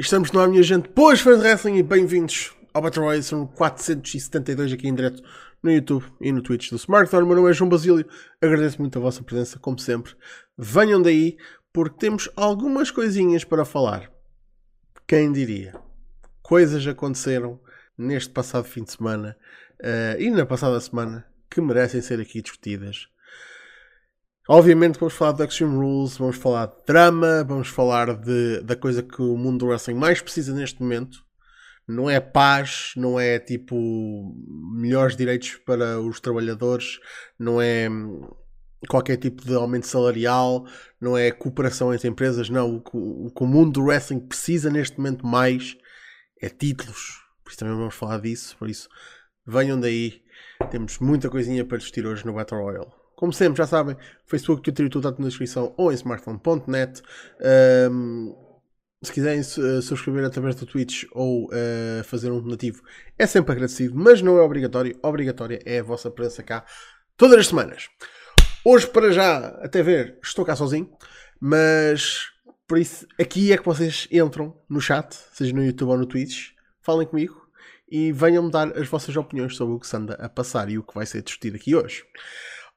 Estamos ar, minha gente. Pois, fãs de wrestling e bem-vindos ao Battle Royale. São 472 aqui em direto no YouTube e no Twitch do Smartphone. Meu nome é João Basílio. Agradeço muito a vossa presença, como sempre. Venham daí, porque temos algumas coisinhas para falar. Quem diria? Coisas aconteceram neste passado fim de semana uh, e na passada semana que merecem ser aqui discutidas. Obviamente vamos falar de Extreme Rules, vamos falar de drama, vamos falar de, da coisa que o mundo do wrestling mais precisa neste momento. Não é paz, não é tipo melhores direitos para os trabalhadores, não é qualquer tipo de aumento salarial, não é cooperação entre empresas, não. O que o, o mundo do wrestling precisa neste momento mais é títulos. Por isso também vamos falar disso, por isso venham daí. Temos muita coisinha para discutir hoje no Battle Royale. Como sempre, já sabem, Facebook, Twitter e tudo está na descrição ou em smartphone.net. Um, se quiserem uh, subscrever através do Twitch ou uh, fazer um donativo, é sempre agradecido, mas não é obrigatório. Obrigatória é a vossa presença cá todas as semanas. Hoje, para já, até ver, estou cá sozinho, mas por isso aqui é que vocês entram no chat, seja no YouTube ou no Twitch, falem comigo e venham-me dar as vossas opiniões sobre o que se anda a passar e o que vai ser discutido aqui hoje.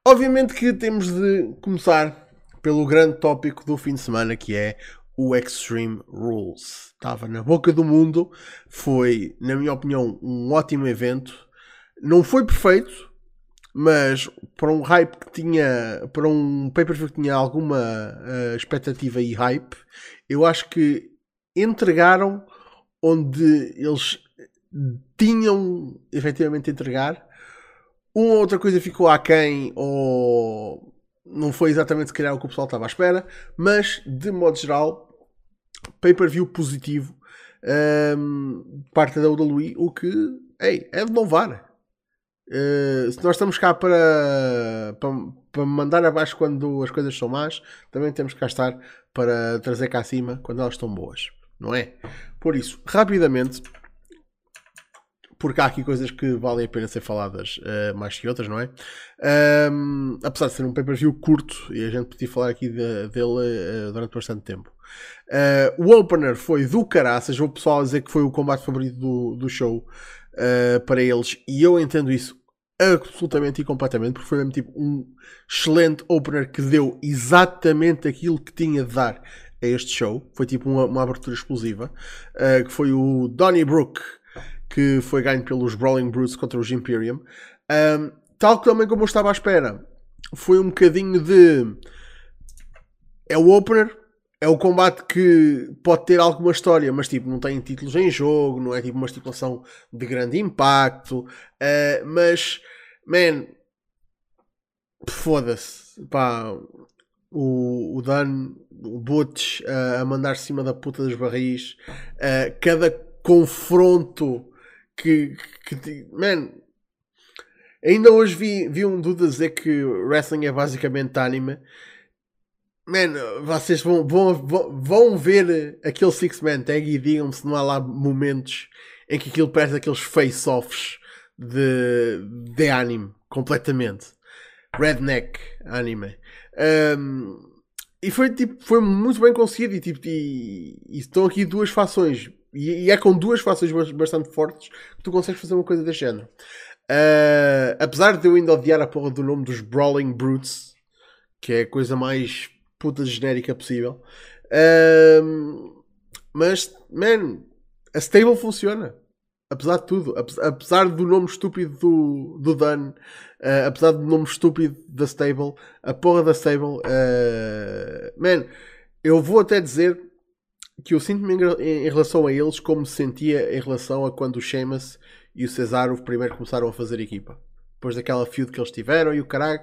Obviamente que temos de começar pelo grande tópico do fim de semana que é o Extreme Rules. Estava na boca do mundo, foi, na minha opinião, um ótimo evento. Não foi perfeito, mas para um hype que tinha, para um pay-per-view que tinha alguma uh, expectativa e hype, eu acho que entregaram onde eles tinham efetivamente entregar. Uma outra coisa ficou aquém ou não foi exatamente se calhar o que o pessoal estava à espera, mas de modo geral, pay-per-view positivo um, parte da WWE, o que ei, é de louvar. Uh, se nós estamos cá para, para, para, mandar abaixo quando as coisas são más, também temos que cá estar para trazer cá acima quando elas estão boas, não é? Por isso, rapidamente, porque há aqui coisas que valem a pena ser faladas uh, mais que outras, não é? Um, apesar de ser um pay-per-view curto e a gente podia falar aqui de, dele uh, durante bastante tempo. Uh, o opener foi do caraças, o pessoal a dizer que foi o combate favorito do, do show para eles, e eu entendo isso absolutamente e completamente, porque foi mesmo tipo um excelente opener que deu exatamente aquilo que tinha de dar a este show. Foi tipo uma, uma abertura explosiva. Que foi o Donny Brook, que foi ganho pelos Brawling Brutes contra os Imperium. Um, tal também como eu estava à espera. Foi um bocadinho de. É o opener, é o combate que pode ter alguma história, mas tipo, não tem títulos em jogo, não é tipo uma estipulação de grande impacto. Uh, mas Man, foda-se. Pá, o, o Dan, o Butch uh, a mandar cima da puta dos barris. Uh, cada confronto que, que. Man, ainda hoje vi, vi um Duda dizer que wrestling é basicamente anime. Man, vocês vão, vão, vão ver aquele Six Man Tag e digam-me se não há lá momentos em que aquilo parece aqueles face-offs de, de anime, completamente. Redneck anime. Um, e foi, tipo, foi muito bem conseguido. E, tipo, e, e estão aqui duas fações. E, e, é com duas fações bastante fortes que tu consegues fazer uma coisa deste género. Uh, apesar de eu ainda odiar a porra do nome dos Brawling Brutes, que é a coisa mais puta genérica possível. Uh, mas, man, a stable funciona apesar de tudo, apesar do nome estúpido do, do Dan, uh, apesar do nome estúpido da Stable, a porra da Stable, man, eu vou até dizer que eu sinto-me em, relação a eles como me sentia em relação a quando o Sheamus e o Cesaro primeiro começaram a fazer equipa. Depois daquela feud que eles tiveram e o caralho,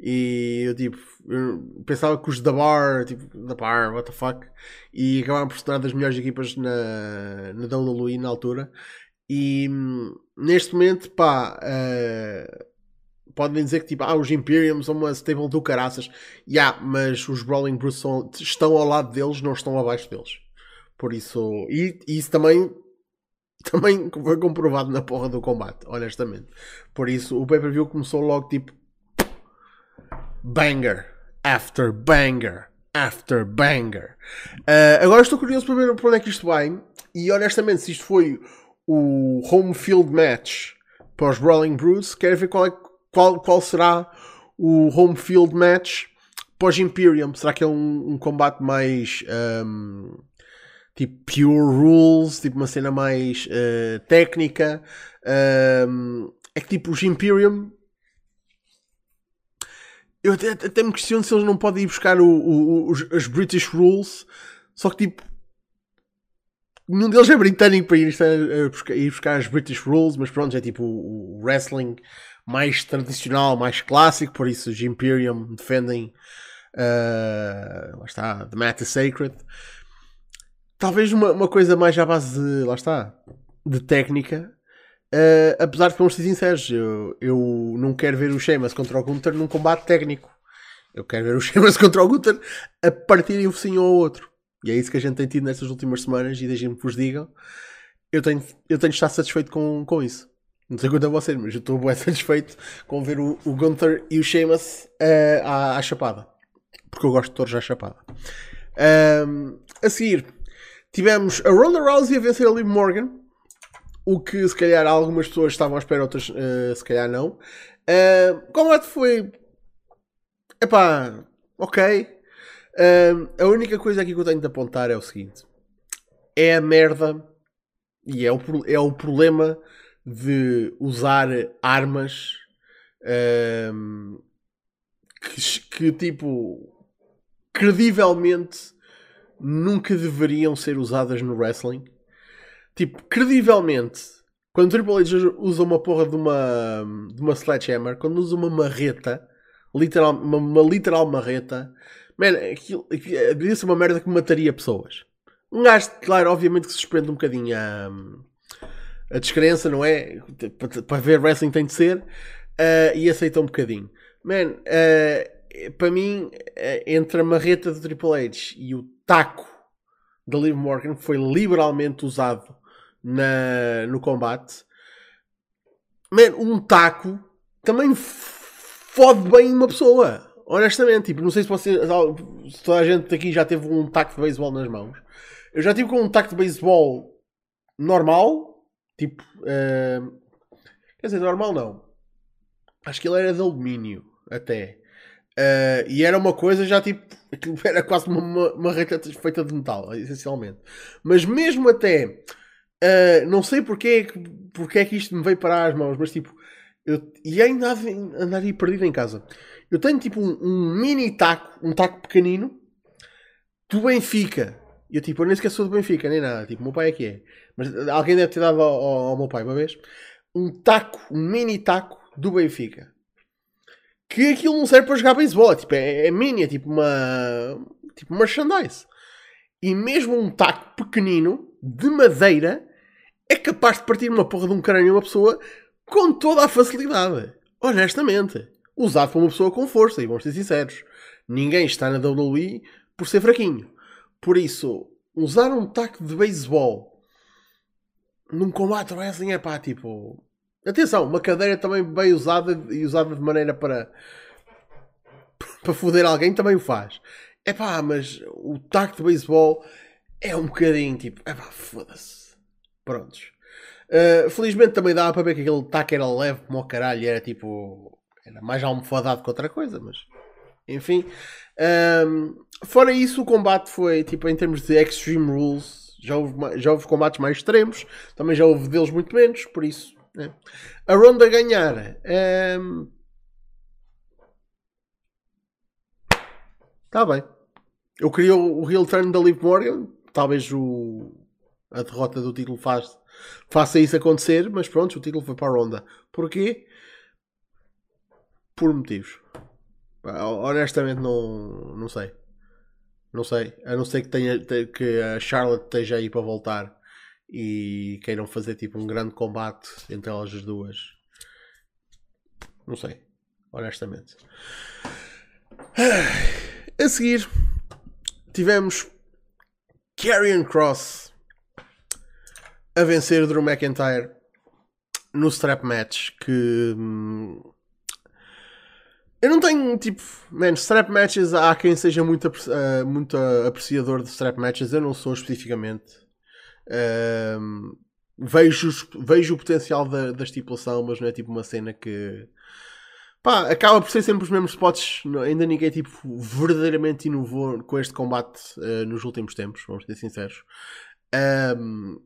e eu tipo, eu pensava que os da Bar, tipo, da Bar, what the fuck, e acabaram por se tornar das melhores equipas na, na WWE na altura. E neste momento, pá, uh, podem dizer que tipo, ah, os Imperium são uma stable do caraças. Yeah, mas os Brawling Brutes estão ao lado deles, não estão abaixo deles. Por isso, e, e isso também também foi comprovado na porra do combate, honestamente. Por isso, o pay-per-view começou logo tipo banger after banger after banger. Uh, agora estou curioso para ver para onde é que isto vai. E honestamente, se isto foi o home field match para os Brawling Brutes, quero ver qual, é, qual, qual será o home field match para os Imperium. Será que é um, um combate mais um, tipo pure rules, tipo uma cena mais uh, técnica? É que tipo os Imperium eu até, até me questiono se eles não podem ir buscar o, o, os, as British Rules, só que tipo. Nenhum deles é britânico para ir, a, a buscar, ir buscar as British Rules, mas pronto, é tipo o, o, wrestling mais tradicional, mais clássico, por isso os Imperium defendem. Uh, lá está, The Mat is Sacred. Talvez uma, uma coisa mais à base de. Lá está, de técnica, Uh, apesar de, vamos ser sinceros, eu, eu não quero ver o Sheamus contra o Gunther num combate técnico. Eu quero ver o Sheamus contra o Gunther a partirem um focinho ao outro. E é isso que a gente tem tido nestas últimas semanas. E deixem-me que vos digam, eu tenho, eu tenho de estar satisfeito com, com isso. Não sei quanto a vocês, mas eu estou bem satisfeito com ver o, o Gunther e o Sheamus uh, à, à chapada. Porque eu gosto de todos à chapada. Um, a seguir, tivemos a Ronda Rousey a vencer a Liv Morgan o que se calhar algumas pessoas estavam à espera, outras uh, se calhar não. Uh, o combate foi. Epá, ok. Uh, a única coisa aqui que eu tenho de apontar é o seguinte: é a merda e é o, é o problema de usar armas uh, que, que, tipo credivelmente nunca deveriam ser usadas no wrestling tipo, credivelmente, quando o Triple H usa uma porra de uma, de uma sledgehammer, quando usa uma marreta, literal, uma, uma literal marreta, man, aquilo, aquilo, devia ser uma merda que mataria pessoas. Um gajo, claro, obviamente que suspende um bocadinho a, a descrença, não é? Para, para ver wrestling tem de ser, uh, e aceita um bocadinho. Man, uh, para mim, entre a marreta do Triple H e o taco da Liv Morgan, foi liberalmente usado na, no combate. Man, um taco também fode bem uma pessoa. Honestamente, tipo, não sei se você, se toda a gente aqui já teve um taco de beisebol nas mãos. Eu já tive com um taco de beisebol normal, tipo, uh, quer dizer, normal não. Acho que ele era de alumínio, até. Uh, e era uma coisa já tipo, era quase uma, uma, uma feita de metal, essencialmente. Mas mesmo até Uh, não sei porque, porque é que isto me veio parar às mãos, mas tipo, eu, e ainda andar aí perdido em casa. Eu tenho tipo um, um, mini taco, um taco pequenino do Benfica. Eu tipo, eu nem sequer sou do Benfica, nem nada. Tipo, meu pai é que é. Mas alguém deve ter dado ao, ao, ao meu pai uma vez. Um taco, um mini taco do Benfica. Que aquilo não serve para jogar beisebol. Tipo, é, é mini, é tipo uma. Tipo merchandise. E mesmo um taco pequenino de madeira é capaz de partir uma porra de um crânio a uma pessoa com toda a facilidade. Honestamente. Usado por uma pessoa com força, e vamos ser sinceros. Ninguém está na WWE por ser fraquinho. Por isso, usar um taco de beisebol num combate wrestling é pá, tipo. Atenção, uma cadeira também bem usada e usada de maneira para. para foder alguém também o faz. É pá, mas o taco de beisebol é um bocadinho tipo. É pá, foda-se. Prontos. Uh, felizmente também dava para ver que aquele taco era leve como o caralho, era tipo. Era mais almofadado que outra coisa, mas. Enfim. Um, fora isso, o combate foi tipo em termos de Extreme Rules. Já houve, já houve combates mais extremos, também já houve deles muito menos, por isso. Né? A ronda ganhar. Um, Está bem. Eu queria o, heel turn da Liv Morgan, talvez o, a derrota do título faz, faça isso acontecer, mas pronto, o título foi para a Ronda. Porquê? Por motivos. Honestamente não, não sei. Não sei. A não ser que, tenha, que a Charlotte esteja aí para voltar e queiram fazer tipo um grande combate entre elas as duas. Não sei. Honestamente. A seguir tivemos Karrion Cross a vencer Drew McIntyre no strap match que hum, Eu não tenho, tipo, man, strap matches, há quem seja muito, uh, muito apreciador de strap matches, eu não sou especificamente. Uh, vejo, vejo o potencial da, da estipulação, mas não é tipo uma cena que. Pá, acaba por ser sempre os mesmos spots. Ainda ninguém, tipo, verdadeiramente inovou com este combate uh, nos últimos tempos, vamos ser sinceros. Um,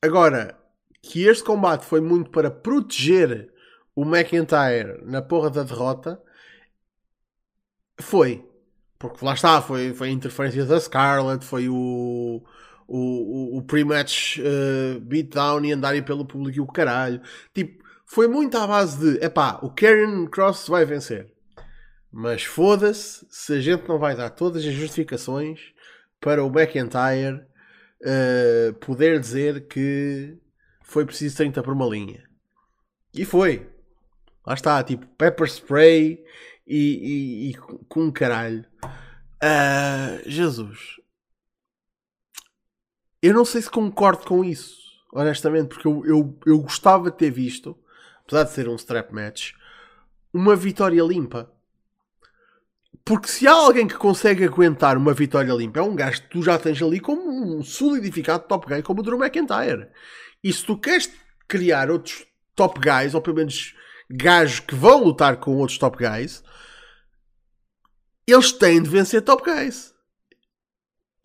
agora, que este combate foi muito para proteger o McIntyre na porra da derrota foi. Porque lá está, foi, foi a interferência da Scarlett, foi o, o, o, pre-match uh, beatdown e andarem pelo público e o caralho. Tipo, foi muito à base de, epá, o Karen Cross vai vencer. Mas foda-se se a gente não vai dar todas as justificações para o McIntyre uh, poder dizer que foi preciso 30 por uma linha. E foi. Lá está, tipo, pepper spray e, e, e com caralho. Uh, Jesus. Eu não sei se concordo com isso, honestamente, porque eu, eu, eu gostava de ter visto, apesar de ser um strap match, uma vitória limpa. Porque se há alguém que consegue aguentar uma vitória limpa, é um gajo que tu já tens ali como um solidificado top guy, como o Drew McIntyre. E se tu queres criar outros top guys, ou pelo menos gajos que vão lutar com outros top guys, eles têm de vencer top guys.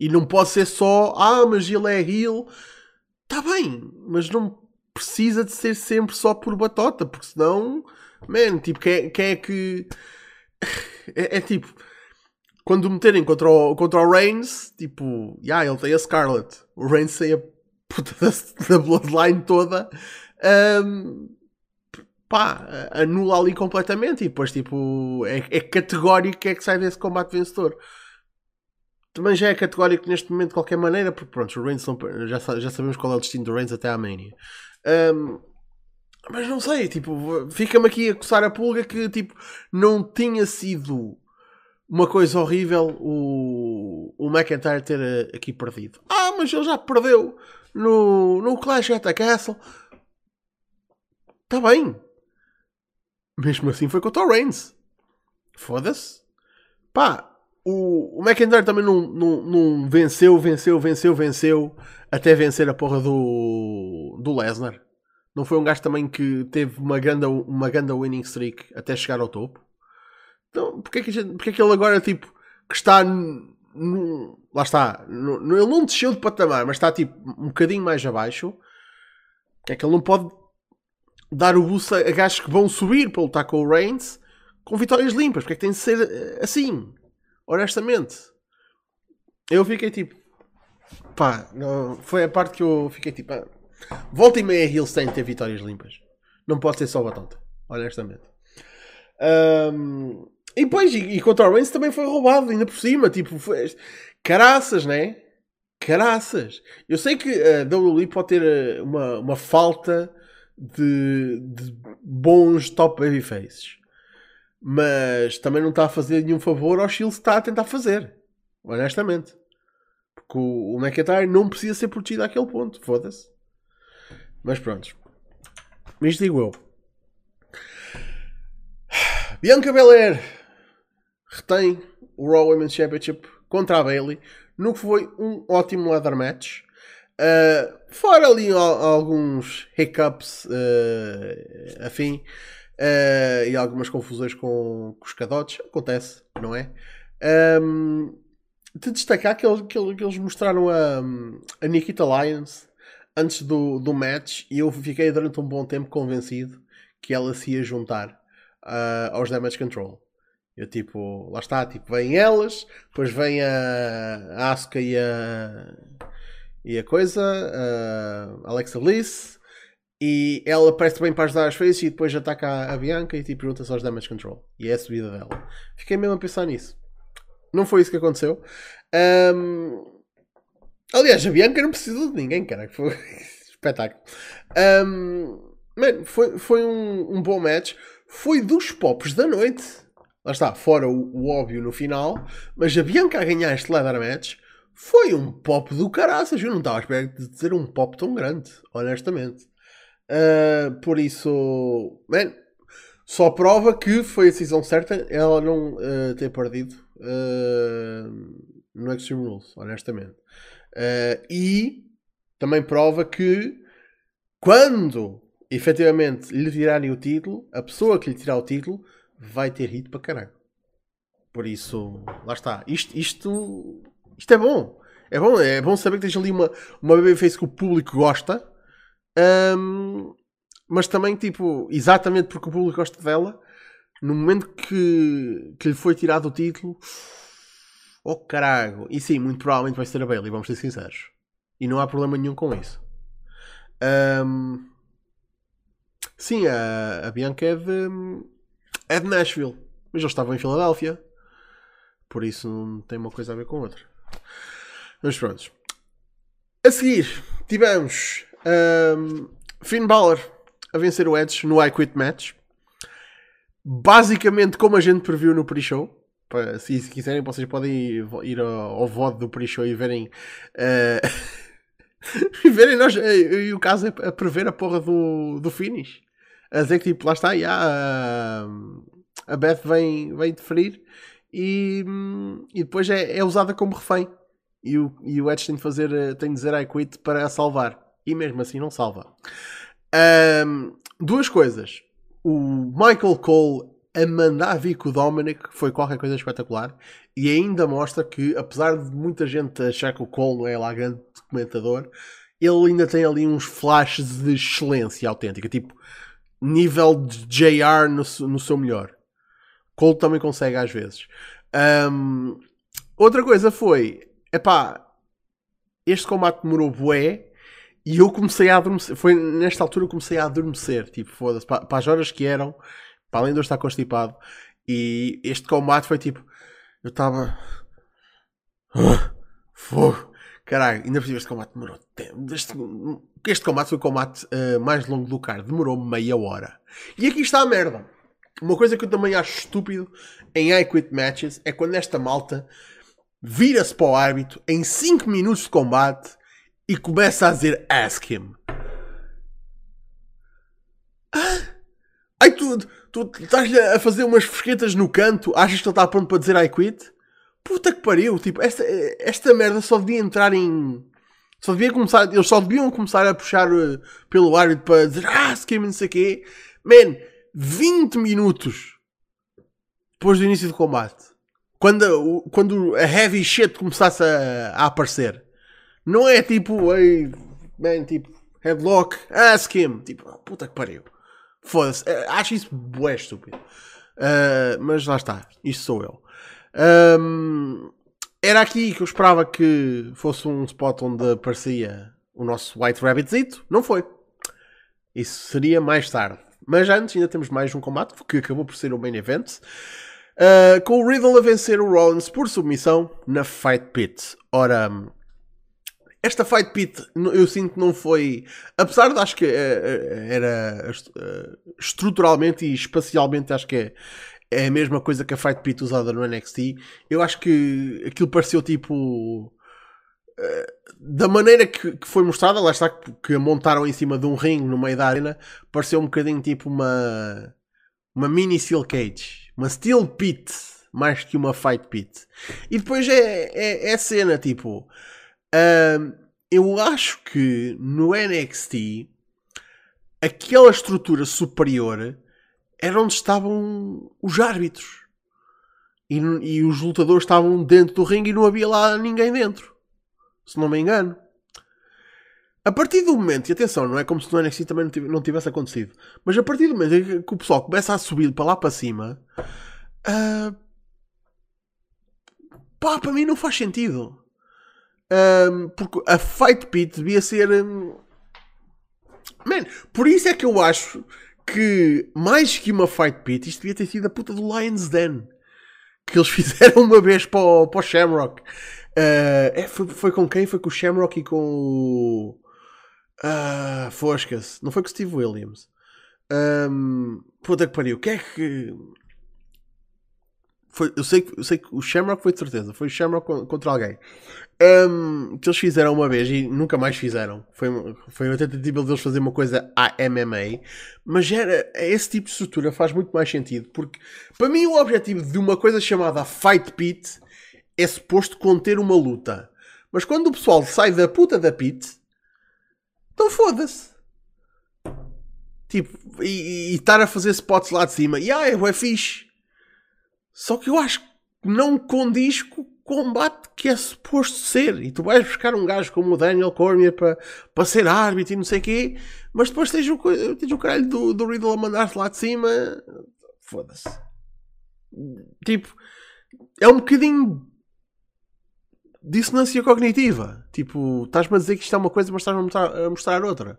E não pode ser só, ah, mas ele é heel. Está bem, mas não precisa de ser sempre só por batota, porque senão, man, tipo, quem, quem é que. É, é, tipo, quando meterem contra o, contra o Reigns, tipo, yeah, ele tem a Scarlet, o Reigns tem a puta da, da Bloodline toda. Um, pá, anula ali completamente e depois tipo é, é categórico que é que sai desse combate vencedor. Também já é categórico neste momento de qualquer maneira, porque pronto, o Reigns já, já sabemos qual é o destino do Reigns até à Mania. Um, mas não sei, tipo, fica-me aqui a coçar a pulga que tipo, não tinha sido uma coisa horrível o, o McIntyre ter eh, aqui perdido. Ah, mas ele já perdeu no, no Clash at the Castle. Está bem, mesmo assim foi contra o Reigns. Foda-se. Pá, o, o McIntyre também não, não, não venceu, venceu, venceu, venceu até vencer a porra do, do Lesnar. Não foi um gajo também que teve uma grande, uma grande winning streak até chegar ao topo? Então, porque é que, gente, porque é que ele agora, tipo, que está. Lá está. No, ele não desceu de patamar, mas está, tipo, um bocadinho mais abaixo. É que ele não pode dar o boost a gajos que vão subir para lutar com o Reigns com vitórias limpas. Porque é que tem de ser eh, assim? Honestamente. Eu fiquei tipo. Pá, não, foi a parte que eu fiquei tipo. Ah, volta e meia Hills tem de ter vitórias limpas. Não pode ser só batata. Honestamente. Um, e depois, e, e contra o Reigns também foi roubado, ainda por cima. Tipo, foi, caraças, né? Caraças. Eu sei que a WWE pode ter eh, uma, uma falta de, de bons top babyfaces. Mas também não está a fazer nenhum favor ao Shield está a tentar fazer. Honestamente. Porque o, o McIntyre não precisa ser protegido àquele ponto. Foda-se. Mas pronto. Isto digo eu. Bianca Belair retém o Raw Women's Championship contra a Bailey no que foi um ótimo ladder match. Uh, fora ali alguns hiccups uh, afim uh, e algumas confusões com, com os cadotes, acontece, não é? Um, de destacar que eles, que eles mostraram a, a Nikita Lyons antes do, do match e eu fiquei durante um bom tempo convencido que ela se ia juntar uh, aos Damage Control. Eu tipo, lá está, tipo, vêm elas, depois vem a, a Asuka e a, e a coisa, uh, Alexa Bliss, e ela parece bem para ajudar as faces e depois ataca a, Bianca e tipo, pergunta só os damage control. E é a subida dela. Fiquei mesmo a pensar nisso. Não foi isso que aconteceu. Um, aliás, a Bianca não precisou de ninguém, cara. Foi espetáculo. Um, man, foi, foi um, um bom match. Foi dos pops da noite. Lá está, fora o, o óbvio no final. Mas a Bianca a ganhar este ladder match foi um pop do caraças. Eu não estava à espera de ser um pop tão grande, honestamente. Uh, por isso, man, só prova que foi a decisão certa ela não uh, ter perdido uh, no Extreme Rules, honestamente. E também prova que quando efetivamente lhe tirarem o título, a pessoa que lhe tirar o título vai ter hit para caralho. Por isso, lá está. Isto, isto, isto é bom. É bom, é bom saber que tens ali uma, uma babyface que o público gosta. Um, mas também, tipo, exatamente porque o público gosta dela, no momento que, que lhe foi tirado o título, oh caralho. E sim, muito provavelmente vai ser a Bailey, vamos ser sinceros. E não há problema nenhum com isso. Um, sim, a, a Bianca é de, é de Nashville, mas eles estavam em Filadélfia. Por isso não tem uma coisa a ver com outra. Mas pronto. A seguir, tivemos um, Finn Balor a vencer o Edge no I Quit Match. Basicamente, como a gente previu no pre-show. Se, se, quiserem, vocês podem ir, ao, ao VOD do pre-show e verem. Uh, e verem nós. E o caso é a prever a porra do, do finish. A dizer que, tipo, lá está, yeah, a, Beth vem, vem deferir e, e depois é, é usada como refém. E o, e o Edge tem de, fazer, tem de dizer I quit para a salvar. E mesmo assim não salva. Um, duas coisas. O Michael Cole a mandar vir com o Dominic foi qualquer coisa espetacular e ainda mostra que, apesar de muita gente achar que o Cole não é lá grande comentador, ele ainda tem ali uns flashes de excelência autêntica, tipo nível de JR no, no seu melhor. Cole também consegue às vezes. Um, outra coisa foi, epá, este combate demorou bué e eu comecei a adormecer. Foi nesta altura que comecei a adormecer. Tipo, foda-se. Para, para, as horas que eram, para além de eu estar constipado. E este combate foi tipo. Eu estava. Uh, fogo. Caralho, ainda por cima este combate demorou tempo. Este, este combate foi o combate uh, mais longo do card. Demorou meia hora. E aqui está a merda. Uma coisa que eu também acho estúpido em I Quit Matches é quando esta malta vira-se para o árbitro em 5 minutos de combate e começa a dizer ask him. Ah? Ai, tu, tu, tu estás a fazer umas fresquetas no canto, achas que ele está pronto para dizer I quit? Puta que pariu, tipo, esta, esta merda só devia entrar em. Só devia começar, eles só deviam começar a puxar uh, pelo árbitro para dizer ask him, não sei o quê. Man, 20 minutos depois do início do combate, quando, quando a heavy shit começasse a, a aparecer, não é tipo, ei, man, tipo, headlock, ask him. Tipo, oh, puta que pariu. Foda-se. Eh, acho isso bué estúpido. Uh, mas lá está. Isto sou eu. Um, era aqui que eu esperava que fosse um spot onde aparecia o nosso White Rabbitzito. Não foi. Isso seria mais tarde. Mas antes ainda temos mais um combate que acabou por ser o main event. Uh, com o Riddle a vencer o Rollins por submissão na Fight Pit. Ora, esta Fight Pit eu sinto que não foi. Apesar de acho que eh, eh, era eh, estruturalmente e espacialmente acho que é, é a mesma coisa que a Fight Pit usada no NXT. Eu acho que aquilo pareceu tipo. Da maneira que, foi mostrada, lá está que montaram em cima de um ringue no meio da arena, pareceu um bocadinho tipo uma. Uma mini Steel Cage. Uma Steel Pit. Mais que uma Fight Pit. E depois é, é, é cena tipo Eu acho que no NXT aquela estrutura superior era onde estavam os árbitros. E, e, os lutadores estavam dentro do ringue e não havia lá ninguém dentro. Se não me engano. A partir do momento, e atenção, não é como se no NXT também não tivesse acontecido, mas a partir do momento que o pessoal começa a subir para lá para cima, uh, pá, para mim não faz sentido. Um, porque a Fight Pit devia ser. Man, por isso é que eu acho que mais que uma Fight Pit, isto devia ter sido a puta do Lions Den que eles fizeram uma vez para o, para o Shamrock. Uh, é, foi, foi, com quem? Foi com o Shamrock e com o. Uh. Não foi com o Steve Williams. Um, puta que pariu. O que é que. Foi, eu, sei, eu sei que o Shamrock foi de certeza. Foi o Shamrock contra alguém. Um, que eles fizeram uma vez e nunca mais fizeram. Foi, foi uma tentativa deles fazer uma coisa à MMA. Mas era, esse tipo de estrutura faz muito mais sentido. Porque para mim o objetivo de uma coisa chamada Fight Pit é suposto conter uma luta. Mas quando o pessoal sai da puta da pit, então foda-se. Tipo, e, estar a fazer spots lá de cima. E ah, é fixe. Só que eu acho que não condiz com o combate que é suposto ser. E tu vais buscar um gajo como o Daniel Cormier para, para ser árbitro e não sei o quê, mas depois tens o, tens o caralho do, do Riddle a mandar-te lá de cima. Foda-se. Tipo, é um bocadinho dissonância cognitiva. Tipo, estás-me a dizer que isto é uma coisa, mas estás-me a a mostrar outra.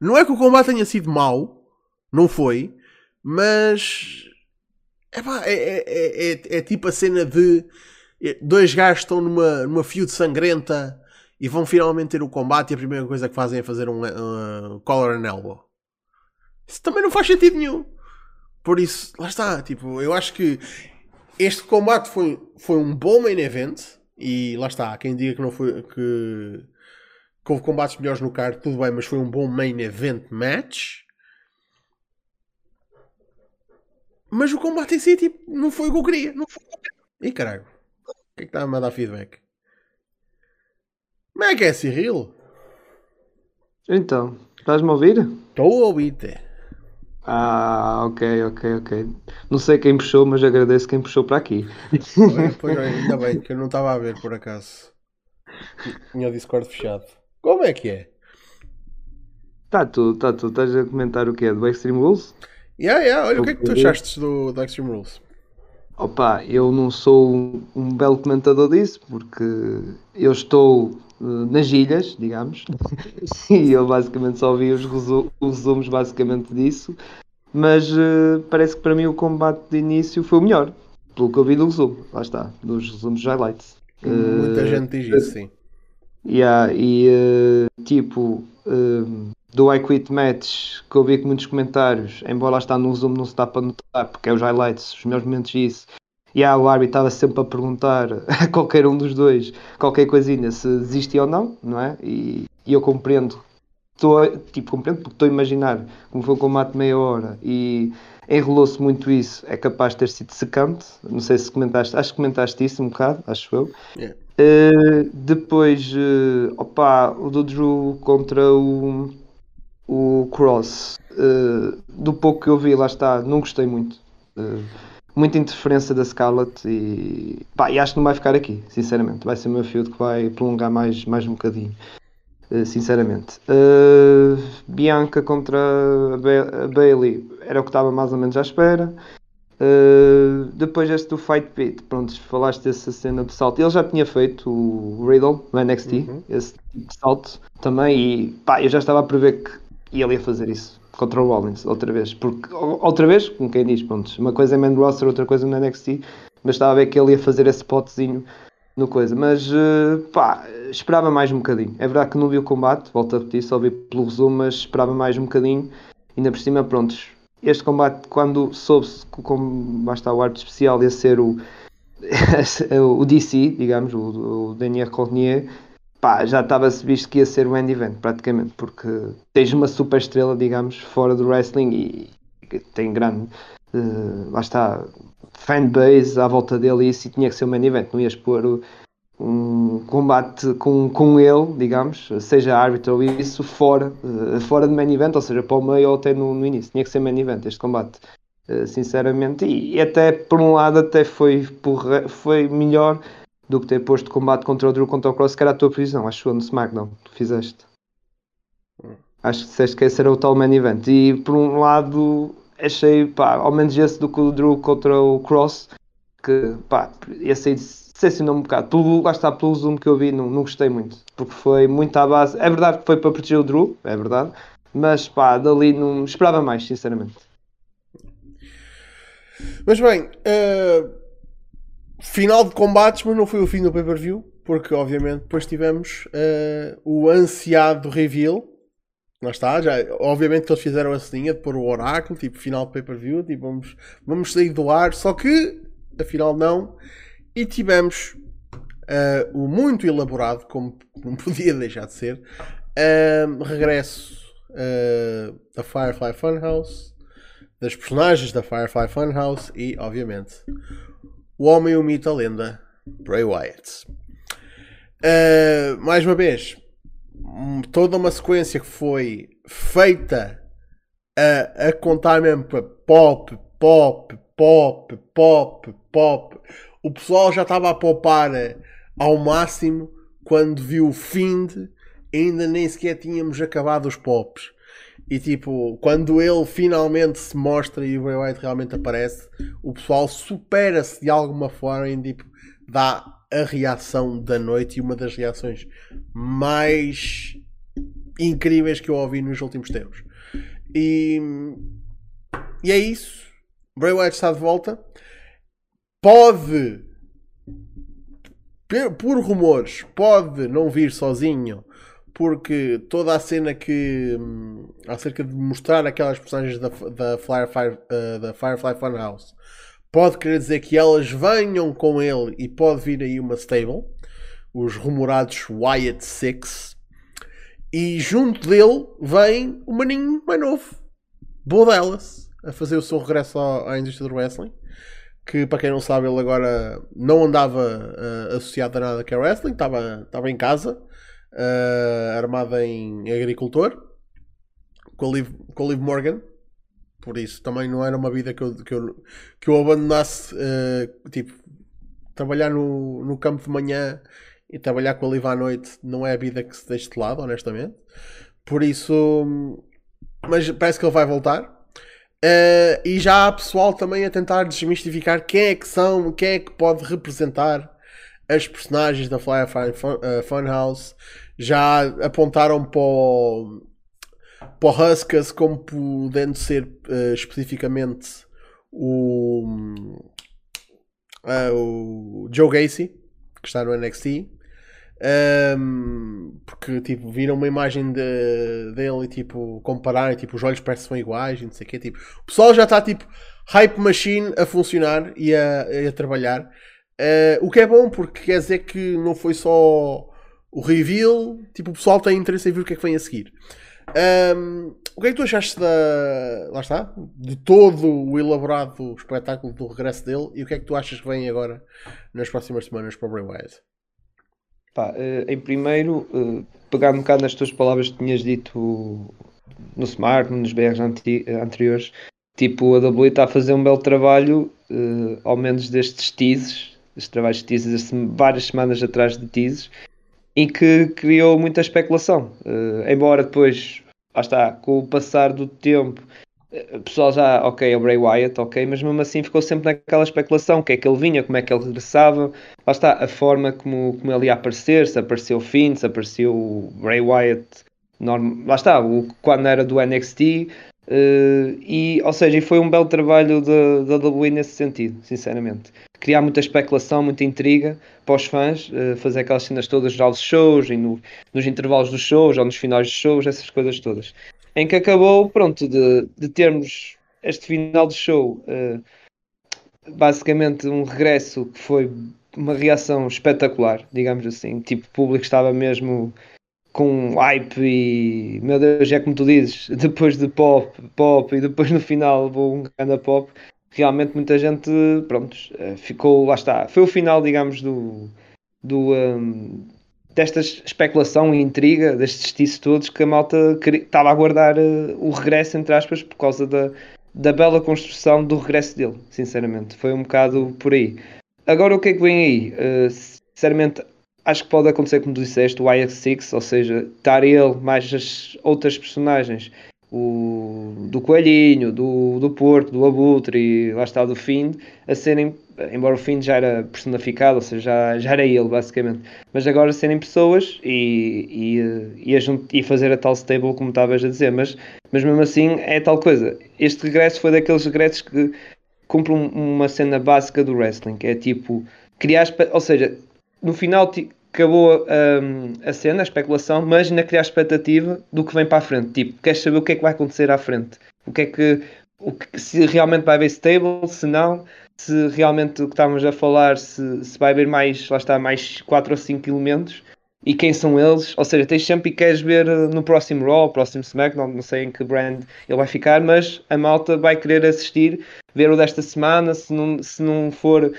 Não é que o combate tenha sido mau, não foi, mas Epá, é, é, é, é, é tipo a cena de dois gajos estão numa, numa feud sangrenta e vão finalmente ter o combate e a primeira coisa que fazem é fazer um collar and elbow. Isso também não faz sentido nenhum. Por isso, lá está. Tipo, eu acho que este combate foi, foi um bom main event e lá está. Quem diga que não foi que, que houve combates melhores no card, tudo bem, mas foi um bom main event match. Mas o combate em si, tipo, não foi o que eu queria. Não foi E caralho, o que é que está a mandar feedback? Como é que é, Cyril? Então, estás-me a ouvir? Estou a ouvir-te. Ah, ok, ok, ok. Não sei quem puxou, mas agradeço quem puxou para aqui. Pois, ainda bem que eu não estava a ver por acaso. Tinha o Discord fechado. Como é que é? Está tudo, está tudo. Estás a comentar o que é? Do Extreme Rules? Yeah, yeah. Olha, o que é que tu achaste do, do Extreme Rules? Opa, eu não sou um belo comentador disso, porque eu estou uh, nas ilhas, digamos, e eu basicamente só vi os, resu os resumos basicamente disso, mas uh, parece que para mim o combate de início foi o melhor, pelo que eu vi do resumo, lá está, dos resumos highlights. Muita uh, gente diz isso, sim. Yeah, e tipo, do I Quit Match, que eu vi com muitos comentários, embora está no zoom não se dá para notar, porque é os highlights, os meus momentos isso. E ah, o árbitro estava sempre a perguntar a qualquer um dos dois, qualquer coisinha, se desistia ou não, não é? E, e eu compreendo, estou, tipo, compreendo porque estou a imaginar como foi o combate de meia hora e enrolou-se muito isso, é capaz de ter sido secante. Não sei se comentaste, acho que comentaste isso um bocado, acho eu. Yeah. Uh, depois, uh, opa, o do Drew contra o o Cross, uh, do pouco que eu vi, lá está, não gostei muito. Uh, muita interferência da Scarlett e, pá, e acho que não vai ficar aqui, sinceramente. Vai ser o meu field que vai prolongar mais, mais um bocadinho, sinceramente. Bianca contra a, ba a, Bailey era o que estava mais ou menos à espera. Uh, depois este do Fight Pit, pronto, falaste dessa cena de salto. Ele já tinha feito o Riddle no NXT, uhum. esse tipo de salto também, e pá, eu já estava a prever que ele ia fazer isso contra o Rollins outra vez. Porque, outra vez, como quem diz, pronto, uma coisa é Man Roster, outra coisa no NXT, mas estava a ver que ele ia fazer esse spotzinho no coisa. Mas uh, pá, esperava mais um bocadinho. É verdade que não vi o combate, volto a repetir, só vi pelo resumo, mas esperava mais um bocadinho. Ainda por cima, prontos. Este combate, quando soube-se como basta o arte especial ia ser o, o DC, digamos, o, o Daniel Cornier, pá, já estava-se visto que ia ser um end event, praticamente, porque tens uma super estrela, digamos, fora do wrestling e tem grande, uh, lá está, fanbase à volta dele e isso e tinha que ser um main event, não ias pôr um combate com, com ele, digamos, seja árbitro ou isso, fora, uh, fora de main event, ou seja, para o meio ou até no, no início, tinha que ser main event este combate. Uh, sinceramente, e, e, até por um lado até foi, foi melhor do que ter posto combate contra o Drew contra o Cross, que era a tua previsão, acho que no SmackDown, tu fizeste. Hum. Acho que disseste que esse era o tal main event. E por um lado, achei, pá, ao menos esse do que o Drew contra o Cross, que, pá, esse aí decepcionou um bocado. Pelo, lá está, pelo zoom que eu vi, não, não gostei muito. Porque foi muito à base. É verdade que foi para proteger o Drew, é verdade. Mas, pá, dali não esperava mais, sinceramente. Mas bem, uh final de combates, mas não foi o fim do pay-per-view, porque obviamente depois tivemos uh, o ansiado reveal. Lá está, já, obviamente que eles fizeram a ceninha de pôr o oráculo, tipo final de pay-per-view, tipo vamos, vamos sair do ar, só que afinal não. E tivemos uh, o muito elaborado, como não podia deixar de ser, uh, regresso uh, da Firefly Funhouse, das personagens da Firefly Funhouse e, obviamente, o homem, o mito, a lenda, Bray Wyatt. Mais uma vez, toda uma sequência que foi feita a, a contar mesmo para pop, pop, pop, pop, pop. O pessoal já estava a poupar ao máximo quando viu o Find, ainda nem sequer tínhamos acabado os pops. E tipo, quando ele finalmente se mostra e o Bray Wyatt realmente aparece, o pessoal supera-se de alguma forma e tipo, dá a reação da noite e uma das reações mais incríveis que eu ouvi nos últimos tempos. E, e é isso. Bray Wyatt está de volta. Pode, por rumores, pode não vir sozinho porque toda a cena que hum, acerca de mostrar aquelas personagens da, da, Firefly, uh, da Firefly Funhouse pode querer dizer que elas venham com ele e pode vir aí uma stable, os rumorados Wyatt Six, e junto dele vem o maninho mais novo, Bo Dallas, a fazer o seu regresso à, à indústria do wrestling. Que para quem não sabe, ele agora não andava uh, associado a nada que é wrestling, estava, estava em casa uh, armada em agricultor, com a, Liv, com a Liv Morgan. Por isso também não era uma vida que eu, que eu, que eu abandonasse, uh, tipo, trabalhar no, no campo de manhã e trabalhar com a Liv à noite não é a vida que se deixa de lado, honestamente. Por isso, mas parece que ele vai voltar. Uh, e já há pessoal também a tentar desmistificar quem é que são, quem é que pode representar as personagens da Firefly Fun, uh, Funhouse já apontaram para o, para o como podendo ser uh, especificamente o, o Joe Gacy, que está no NXT. Um, porque tipo, viram uma imagem de, dele e tipo, compararem, tipo, os olhos parecem que são iguais e não sei o quê. Tipo, o pessoal já está tipo hype machine a funcionar e a, a trabalhar. Uh, o que é bom porque quer dizer que não foi só o reveal, tipo, o pessoal tem interesse em ver o que é que vem a seguir. Um, o que é que tu achaste da. Lá está? De todo o elaborado espetáculo do regresso dele e o que é que tu achas que vem agora nas próximas semanas para o Bray Wyatt? Pá, uh, em primeiro, uh, pegar um bocado nas tuas palavras que tinhas dito no Smart, nos BRs anteriores, tipo, a WWE está a fazer um belo trabalho, uh, ao menos destes teases estes trabalhos de teasers, várias semanas atrás de teasers, em que criou muita especulação. Embora depois, lá está, com o passar do tempo, o pessoal já, ok, é o Bray Wyatt, ok, mas mesmo assim ficou sempre naquela especulação, o que é que ele vinha, como é que ele regressava, lá está, a forma como, como ele ia aparecer, se apareceu o Finn, se apareceu o Bray Wyatt, norm... lá está, o, quando era do NXT, Uh, e, ou seja, foi um belo trabalho da WWE nesse sentido, sinceramente. Criar muita especulação, muita intriga para os fãs, uh, fazer aquelas cenas todas nos shows e no, nos intervalos dos shows ou nos finais dos shows, essas coisas todas. Em que acabou, pronto, de, de termos este final de show, uh, basicamente um regresso que foi uma reação espetacular, digamos assim. Tipo, o público estava mesmo com hype e meu Deus, é como tu dizes, depois de pop, pop e depois no final vou um grande pop, realmente muita gente, pronto, eh, ficou, lá está, foi o final, digamos, do, do um, desta especulação e intriga, destes tiços todos que a malta estava a aguardar uh, o regresso, entre aspas, por causa da, da bela construção do regresso dele, sinceramente, foi um bocado por aí. Agora o que é que vem aí? Uh, sinceramente, acho que pode acontecer, como tu disseste, o IX6, ou seja, estar ele mais as outras personagens, o, do Coelhinho, do, do Porto, do Abutre lá está do Finn, a serem, embora o Finn já era personificado, ou seja, já, já era ele basicamente, mas agora serem pessoas e, e, e, a, e fazer a tal stable como estavas a dizer, mas, mas mesmo assim é tal coisa. Este regresso foi daqueles regressos que cumprem uma cena básica do wrestling, que é tipo criar, ou seja, no final acabou um, a cena, a especulação, mas ainda criar expectativa do que vem para a frente. Tipo, queres saber o que é que vai acontecer à frente? O que é que, o que, se realmente vai haver stable, se não, se realmente o que estávamos a falar, se, se vai haver mais, lá está, mais 4 ou 5 elementos e quem são eles, ou seja, tens sempre e queres ver eh, no próximo Raw, próximo SmackDown, não sei em que brand ele vai ficar, mas a malta vai querer assistir, ver o desta semana, se não, se não for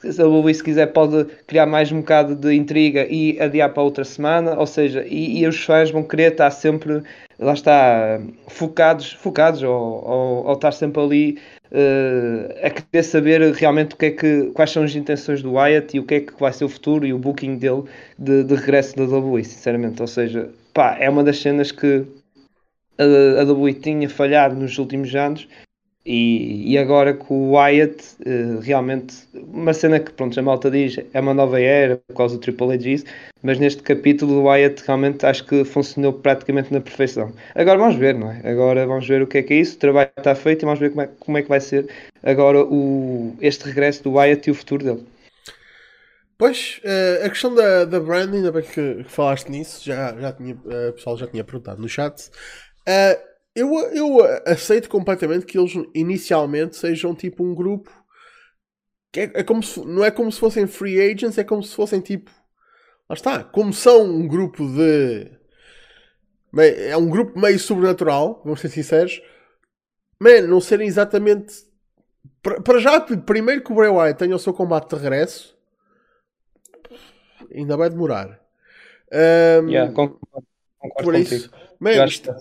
se a se quiser pode criar mais um bocado de intriga e adiar para outra semana, ou seja, e, e os fãs vão querer estar sempre, lá está, focados, focados ou, ou, ou estar sempre ali uh, a querer saber realmente o que é que, quais são as intenções do Wyatt e o que é que vai ser o futuro e o booking dele de, de regresso da WWE, sinceramente. Ou seja, pá, é uma das cenas que a, a WWE tinha falhado nos últimos anos e, e, agora com o Wyatt, uh, realmente, uma cena que pronto, a malta diz é uma nova era por causa do Triple H isso, mas neste capítulo o Wyatt realmente acho que funcionou praticamente na perfeição. Agora vamos ver, não é? Agora vamos ver o que é que é isso, o trabalho está feito e vamos ver como é, como é que vai ser agora o, este regresso do Wyatt e o futuro dele. Pois, uh, a questão da, da brand, ainda bem que, falaste nisso, já, já tinha, uh, o pessoal já tinha perguntado no chat. Uh, eu, eu aceito completamente que eles inicialmente sejam tipo um grupo que é, é como se, não é como se fossem free agents, é como se fossem tipo. Lá está, como são um grupo de. É um grupo meio sobrenatural, vamos ser sinceros. Man, não serem exatamente. Para já, primeiro que o Bray Wyatt tenha o seu combate de regresso, ainda vai demorar. Um, yeah, concordo, concordo por isso, Man, isto,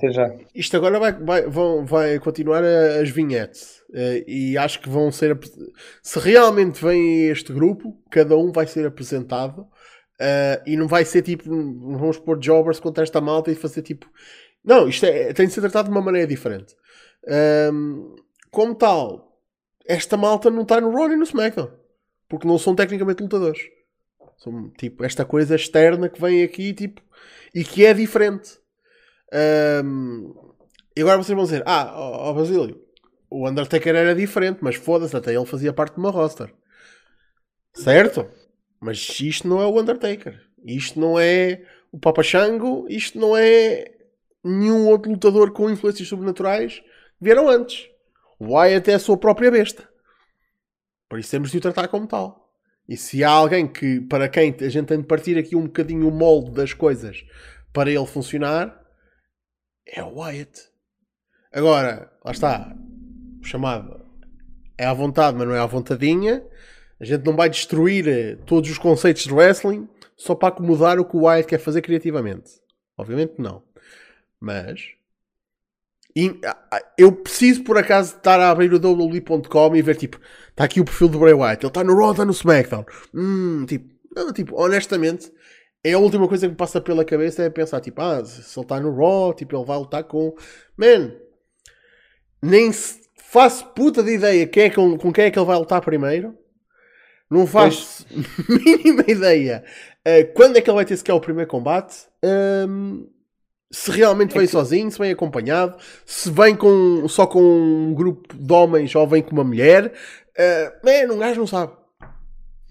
isto, agora vai, vai, vão, vai continuar as vinhetes. Uh, e acho que vão ser. Se realmente vem este grupo, cada um vai ser apresentado. Uh, e não vai ser tipo. Vamos pôr jobbers contra esta malta e fazer tipo. Não, isto é, tem de ser tratado de uma maneira diferente. Um, como tal, esta malta não está no Raw e no SmackDown. Porque não são tecnicamente lutadores. São tipo esta coisa externa que vem aqui tipo, e que é diferente. Um, e agora vocês vão dizer: Ah, ó, ó Basílio, o Undertaker era diferente, mas foda-se, até ele fazia parte de uma roster. Certo? Mas isto não é o Undertaker. Isto não é o Papa Shango. Isto não é nenhum outro lutador com influências sobrenaturais vieram antes. O Wyatt é a sua própria besta. Por isso temos de o tratar como tal. E se há alguém que, para quem a gente tem de partir aqui um bocadinho o molde das coisas para ele funcionar, é o Wyatt. Agora, lá está, chamado é à vontade, mas não é à vontadinha. A gente não vai destruir eh, todos os conceitos de wrestling só para acomodar o que o Wyatt quer fazer criativamente. Obviamente não. Mas eu preciso por acaso estar a abrir o WWE.com e ver tipo, está aqui o perfil do Bray Wyatt, ele está no Raw, está no SmackDown. Hum, tipo, não, tipo, honestamente, é a última coisa que me passa pela cabeça é pensar, tipo, ah, se ele está no Raw, tipo, ele vai lutar com. Man, nem faço puta de ideia quem é, com, com quem é que ele vai lutar primeiro. Não faço mínima ideia uh, quando é que ele vai ter sequer o primeiro combate. Um, se realmente vem é que... sozinho, se vem acompanhado, se vem com, só com um grupo de homens ou vem com uma mulher. Uh, man, um gajo não sabe.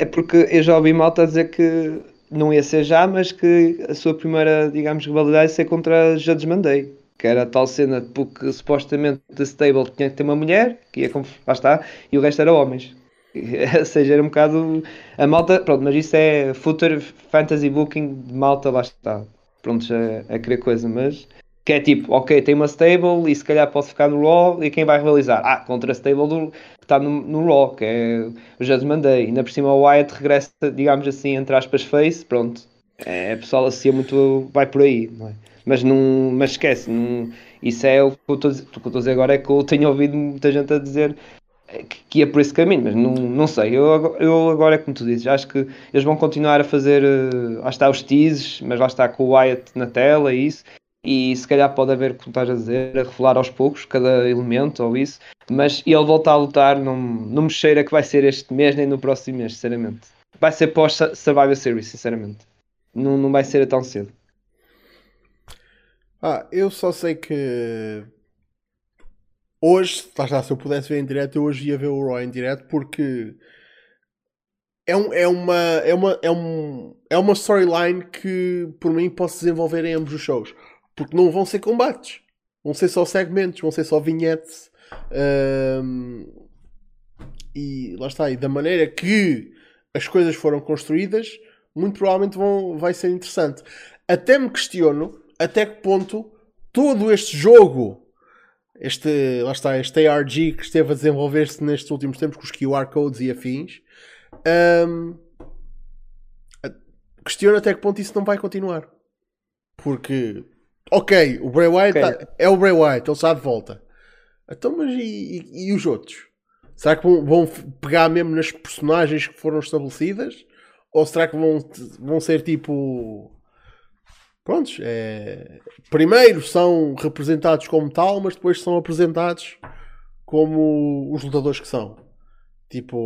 É porque eu já ouvi malta dizer que não ia ser já, mas que a sua primeira, digamos, rivalidade ia ser contra Judgment Day. Que era a tal cena porque supostamente a stable tinha que ter uma mulher, que ia. Lá está, e o resto era homens. Ou seja, era um bocado. A malta. Pronto, mas isso é footer fantasy booking de malta, lá está. Pronto, a, a querer coisa, mas. Que é tipo, ok, tem uma stable e se calhar pode ficar no Raw e quem vai rivalizar? Ah, contra a stable do, que está no, no Raw, que é o Judgment Day. Ainda por cima o Wyatt regressa, digamos assim, entre aspas, face, pronto. É, a pessoa associa muito, vai por aí, não é? Mas, não, mas esquece, não, isso é o que eu estou a dizer agora, é que eu tenho ouvido muita gente a dizer que, que ia por esse caminho, mas não, não sei. Eu, eu agora é como tu dizes, acho que eles vão continuar a fazer, uh, lá está os teases, mas lá está com o Wyatt na tela e isso e se calhar pode haver, como estás a dizer, a revelar aos poucos cada elemento ou isso, mas ele voltar a lutar não, não me cheira que vai ser este mês nem no próximo mês, sinceramente. Vai ser pós Survivor Series, sinceramente. Não, não vai ser tão cedo. Ah, eu só sei que hoje, lá está, se eu pudesse ver em direto, eu hoje ia ver o Raw em direto porque é, um, é uma é uma é um é uma storyline que por mim posso desenvolver em ambos os shows porque não vão ser combates. Vão ser só segmentos, vão ser só vinhetes. Um, e lá está, e da maneira que as coisas foram construídas, muito provavelmente vão, vai ser interessante. Até me questiono até que ponto todo este jogo, este, lá está, este ARG que esteve a desenvolver-se nestes últimos tempos com os QR codes e afins, um, questiono até que ponto isso não vai continuar. Porque, ok, o Bray Wyatt okay. tá, é o Bray Wyatt, ele está de volta. Então, mas e, e, e os outros? Será que vão, vão, pegar mesmo nas personagens que foram estabelecidas? Ou será que vão, vão ser tipo. Prontos, é... primeiro são representados como tal, mas depois são apresentados como os lutadores que são. Tipo,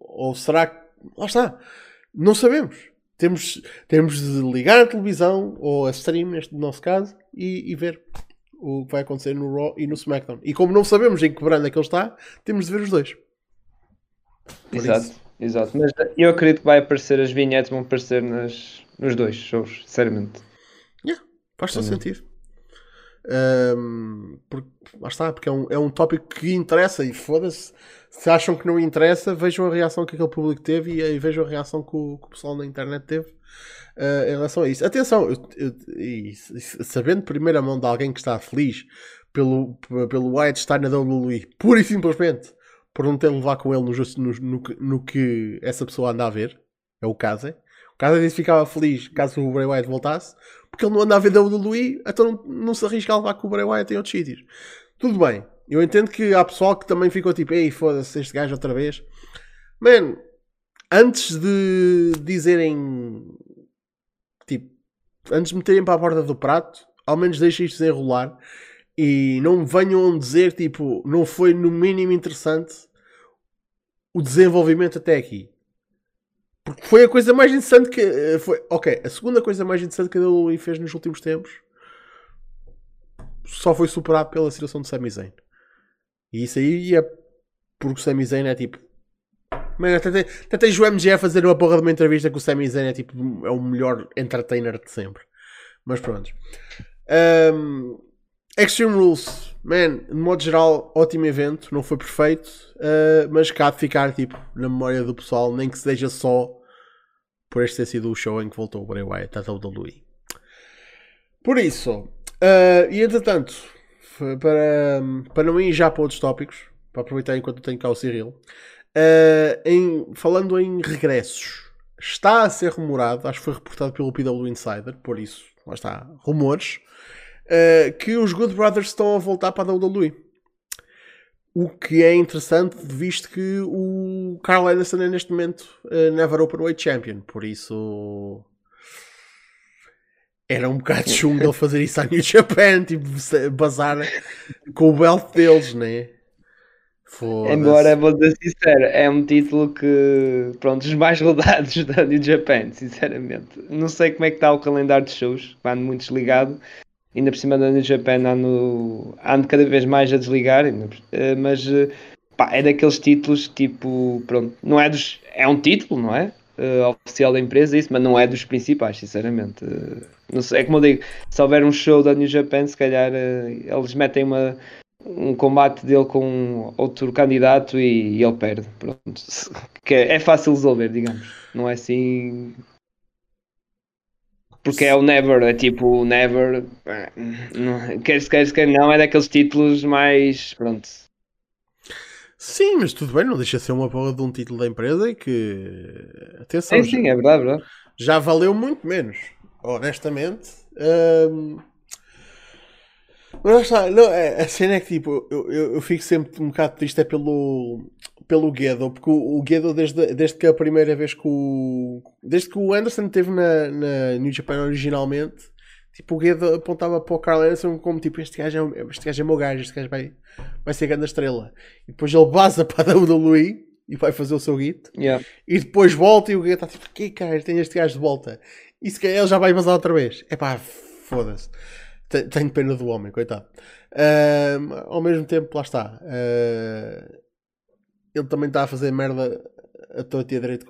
ou será que. Lá está, não sabemos. Temos, temos de ligar a televisão ou a stream, neste nosso caso, e, e ver o que vai acontecer no Raw e no SmackDown. E como não sabemos em que brand é que ele está, temos de ver os dois. Por exato, isso. exato. Mas eu acredito que vai aparecer, as vinhetas vão aparecer nas, nos dois shows, sinceramente. Yeah, faz todo sentido. Um, porque, lá está, porque é um, é um tópico que interessa e foda-se. Se acham que não interessa, vejam a reação que aquele público teve e, e vejam a reação que o, que o pessoal na internet teve uh, em relação a isso. Atenção, eu, eu, e, sabendo de primeira mão de alguém que está feliz pelo, pelo White estar na WWE, pura e simplesmente por não ter levado com ele no, no, no, no, que essa pessoa anda a ver, é o caso. O caso disse ficava feliz caso o Bray Wyatt voltasse, porque ele não anda a ver WWE, então não, não se arrisca a levar com o Bray Wyatt em outros sítios. Tudo bem, eu entendo que há pessoal que também ficou tipo, ei, foda-se este gajo outra vez. Man, antes de dizerem tipo, antes de meterem para a borda do prato, ao menos deixem isto desenrolar e não venham dizer tipo, não foi no mínimo interessante o desenvolvimento até aqui. Porque foi a coisa mais interessante que. Eh, foi, ok, a segunda coisa mais interessante que a WWE fez nos últimos tempos só foi superado pela situação de Sami Zayn. E isso aí é porque o Sami Zayn é tipo Mano, até, até tens o MG a fazer uma porra de uma entrevista com o Sami Zayn é tipo é o melhor entertainer de sempre. Mas pronto. Um, Extreme Rules, man, de modo geral, ótimo evento. Não foi perfeito, uh, mas cá de ficar tipo na memória do pessoal, nem que seja só por este ter sido o show em que voltou o Bray Wyatt a WWE. Por isso, uh, e entretanto, para, para não ir já para outros tópicos, para aproveitar enquanto tenho cá o Cyril. Uh, em, falando em regressos, está a ser rumorado, acho que foi reportado pelo PW Insider, por isso, lá está, rumores, uh, que os Good Brothers estão a voltar para a WWE. O que é interessante, visto que o Carl Anderson é neste momento uh, Never Openweight Champion, por isso era um bocado chungo ele fazer isso à New Japan, tipo, bazar com o belt deles, né? Embora, vou dizer sincero, é um título que, pronto, os mais rodados da New Japan, sinceramente. Não sei como é que está o calendário de shows, ando muito desligado. Ainda por cima da New Japan ando, ando cada vez mais a desligar, eh, mas eh, pá, é daqueles títulos tipo, pronto, não é dos. É um título, não é? Uh, oficial da empresa, isso, mas não é dos principais, sinceramente. Uh, sei, é como eu digo, se houver um show da New Japan, se calhar uh, eles metem uma, um combate dele com outro candidato e, e ele perde. Pronto. Que é, é fácil resolver, digamos. Não é assim. Porque é o Never, é tipo o Never. Quer se quer, quer não, é daqueles títulos mais. Pronto. Sim, mas tudo bem, não deixa de ser uma porra de um título da empresa e que. Atenção. Sim, sim, é verdade, é verdade. Já valeu muito menos, honestamente. Um mas não, é, a cena é que tipo, eu, eu, eu, fico sempre um bocado triste é pelo, pelo Guedo, porque o, o Guedo, desde, desde que a primeira vez que o. Desde que o Anderson esteve na, na New Japan originalmente, tipo, o Guedo apontava para o Carl Anderson como tipo, este gajo é, este gajo é meu gajo, este gajo vai, vai ser grande estrela. E depois ele baza para a WWE e vai fazer o seu guito. Yeah. E depois volta e o Guedo está tipo, que cara, tem este gajo de volta. E se calhar ele já vai vazar outra vez. É pá, foda-se. Tenho pena do homem, coitado. Uh, ao mesmo tempo, lá está. Uh, ele também está a fazer merda a torta e a direito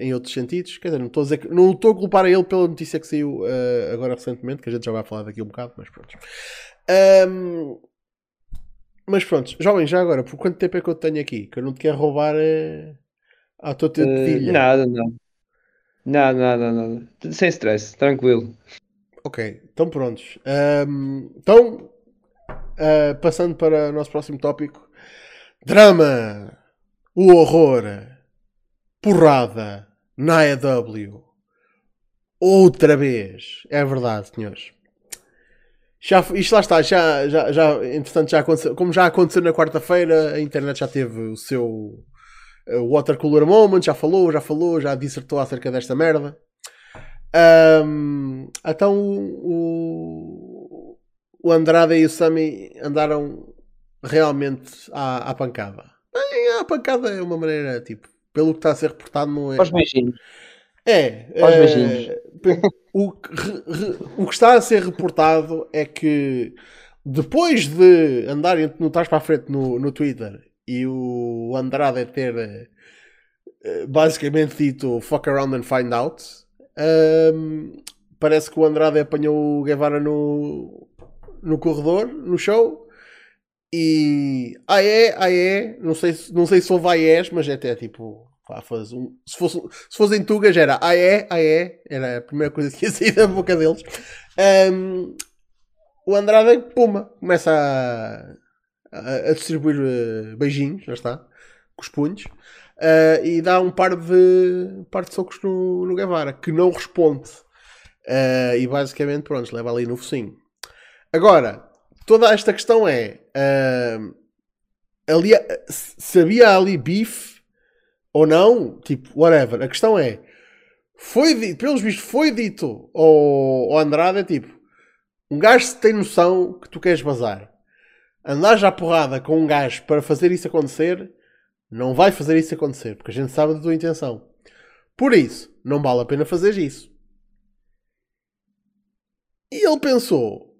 em outros sentidos. Quer dizer, não estou a, dizer que, não estou a culpar a ele pela notícia que saiu uh, agora recentemente, que a gente já vai falar daqui um bocado, mas pronto. Um, Mas pronto, jovem, já agora, por quanto tempo é que eu tenho aqui? Que eu não te quero roubar é... à tua Uh, nada, não. Nada, nada, nada. Sem stress, tranquilo. Ok, então prontos. Um, então, uh, passando para o nosso próximo tópico: drama, o horror, porrada na AEW. Outra vez. É verdade, senhores. Já, isto lá está, já, já, já, entretanto, já aconteceu, como já aconteceu na quarta-feira, a internet já teve o seu uh, water cooler moment, já falou, já falou, já dissertou acerca desta merda. Um, então o, o Andrade e o Sami andaram realmente à, à pancada. Bem, a pancada é uma maneira, tipo, pelo que está a ser reportado, não é. Aos beijinhos. É. Aos é, beijinhos. O, o que está a ser reportado é que depois de andarem no trás para a frente no, no Twitter e o Andrade ter eh, basicamente dito fuck around and find out, um, parece que o Andrade apanhou o Guevara no, no corredor, no show. E ah é, ah é, não sei, não sei se houve AES, mas é até tipo Faz um, se, fosse, se fosse em Tugas era ah é, ah é, era a primeira coisa que ia sair da boca deles. Um, o Andrade, puma, começa a, a, distribuir uh, beijinhos, já está, com os punhos, uh, e dá um par de, par de socos no, no Guevara, que não responde. Uh, e basicamente, pronto, leva ali no focinho. Agora, toda esta questão é: ali, sabia ali bife ou não, tipo, whatever. A questão é, foi dito, pelos vistos, foi dito ao, ao Andrade, tipo, um gajo tem noção que tu queres bazar. Andares à porrada com um gajo para fazer isso acontecer, não vai fazer isso acontecer, porque a gente sabe da tua intenção. Por isso, não vale a pena fazer isso. E ele pensou: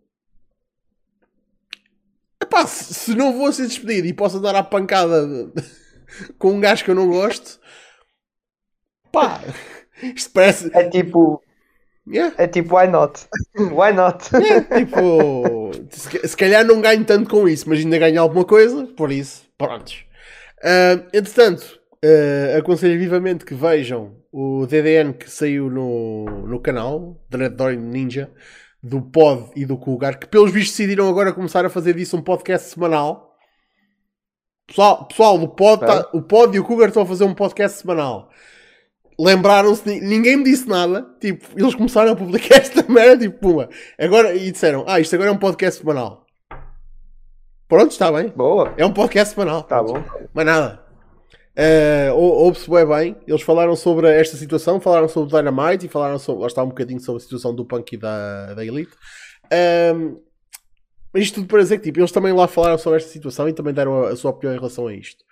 Epá, se não vou ser despedido e posso dar a pancada com um gajo que eu não gosto. Pá, isto parece. É tipo. Yeah. É tipo, why not? Why not? Yeah, tipo, se, calhar não ganho tanto com isso, mas ainda ganho alguma coisa, por isso, prontos. Uh, entretanto, uh, aconselho vivamente que vejam o DDN que saiu no, no canal, Dread Door Ninja, do Pod e do Cougar, que pelos vistos decidiram agora começar a fazer disso um podcast semanal. Pessoal, pessoal o, pod, tá, o Pod e o Cougar estão a fazer um podcast semanal. Lembraram-se, ninguém me disse nada. Tipo, eles começaram a publicar esta merda, tipo, puma. Agora, e disseram, ah, isto agora é um podcast semanal. Pronto, está bem. Boa. É um podcast semanal. Está bom. Mas nada. Uh, Ouve-se bem bem. Eles falaram sobre esta situação, falaram sobre o Dynamite e falaram sobre, lá está um bocadinho sobre a situação do Punk e da, da Elite. Um, mas isto tudo para dizer que tipo, eles também lá falaram sobre esta situação e também deram a, a sua opinião em relação a isto.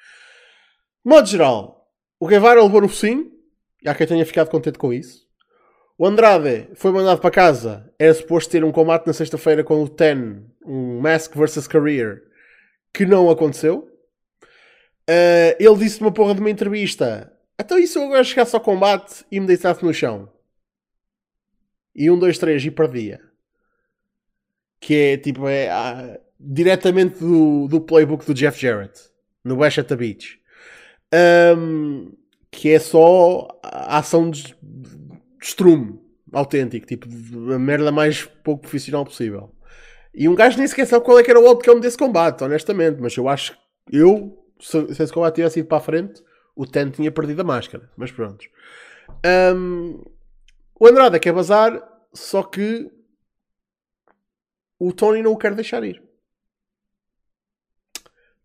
De modo geral, o Guevara levou no focinho, há quem tenha ficado contente com isso. O Andrade foi mandado para casa, era suposto ter um combate na sexta-feira com o Ten, um Mask vs Career, que não aconteceu. Uh, ele disse numa porra de uma entrevista: Então, e se eu agora chegasse ao combate e me deitasse no chão? E um, dois, três, e perdia que é tipo é, ah, diretamente do, do playbook do Jeff Jarrett no the Beach um, que é só a ação de, de autêntico, tipo a merda mais pouco profissional possível. E um gajo nem sequer sabe qual é que era o outcome desse combate, honestamente, mas eu acho que eu, se, se esse combate tivesse ido para a frente, o Ten tinha perdido a máscara, mas pronto. Um, o Andrade quer bazar, só que o Tony não o quer deixar ir.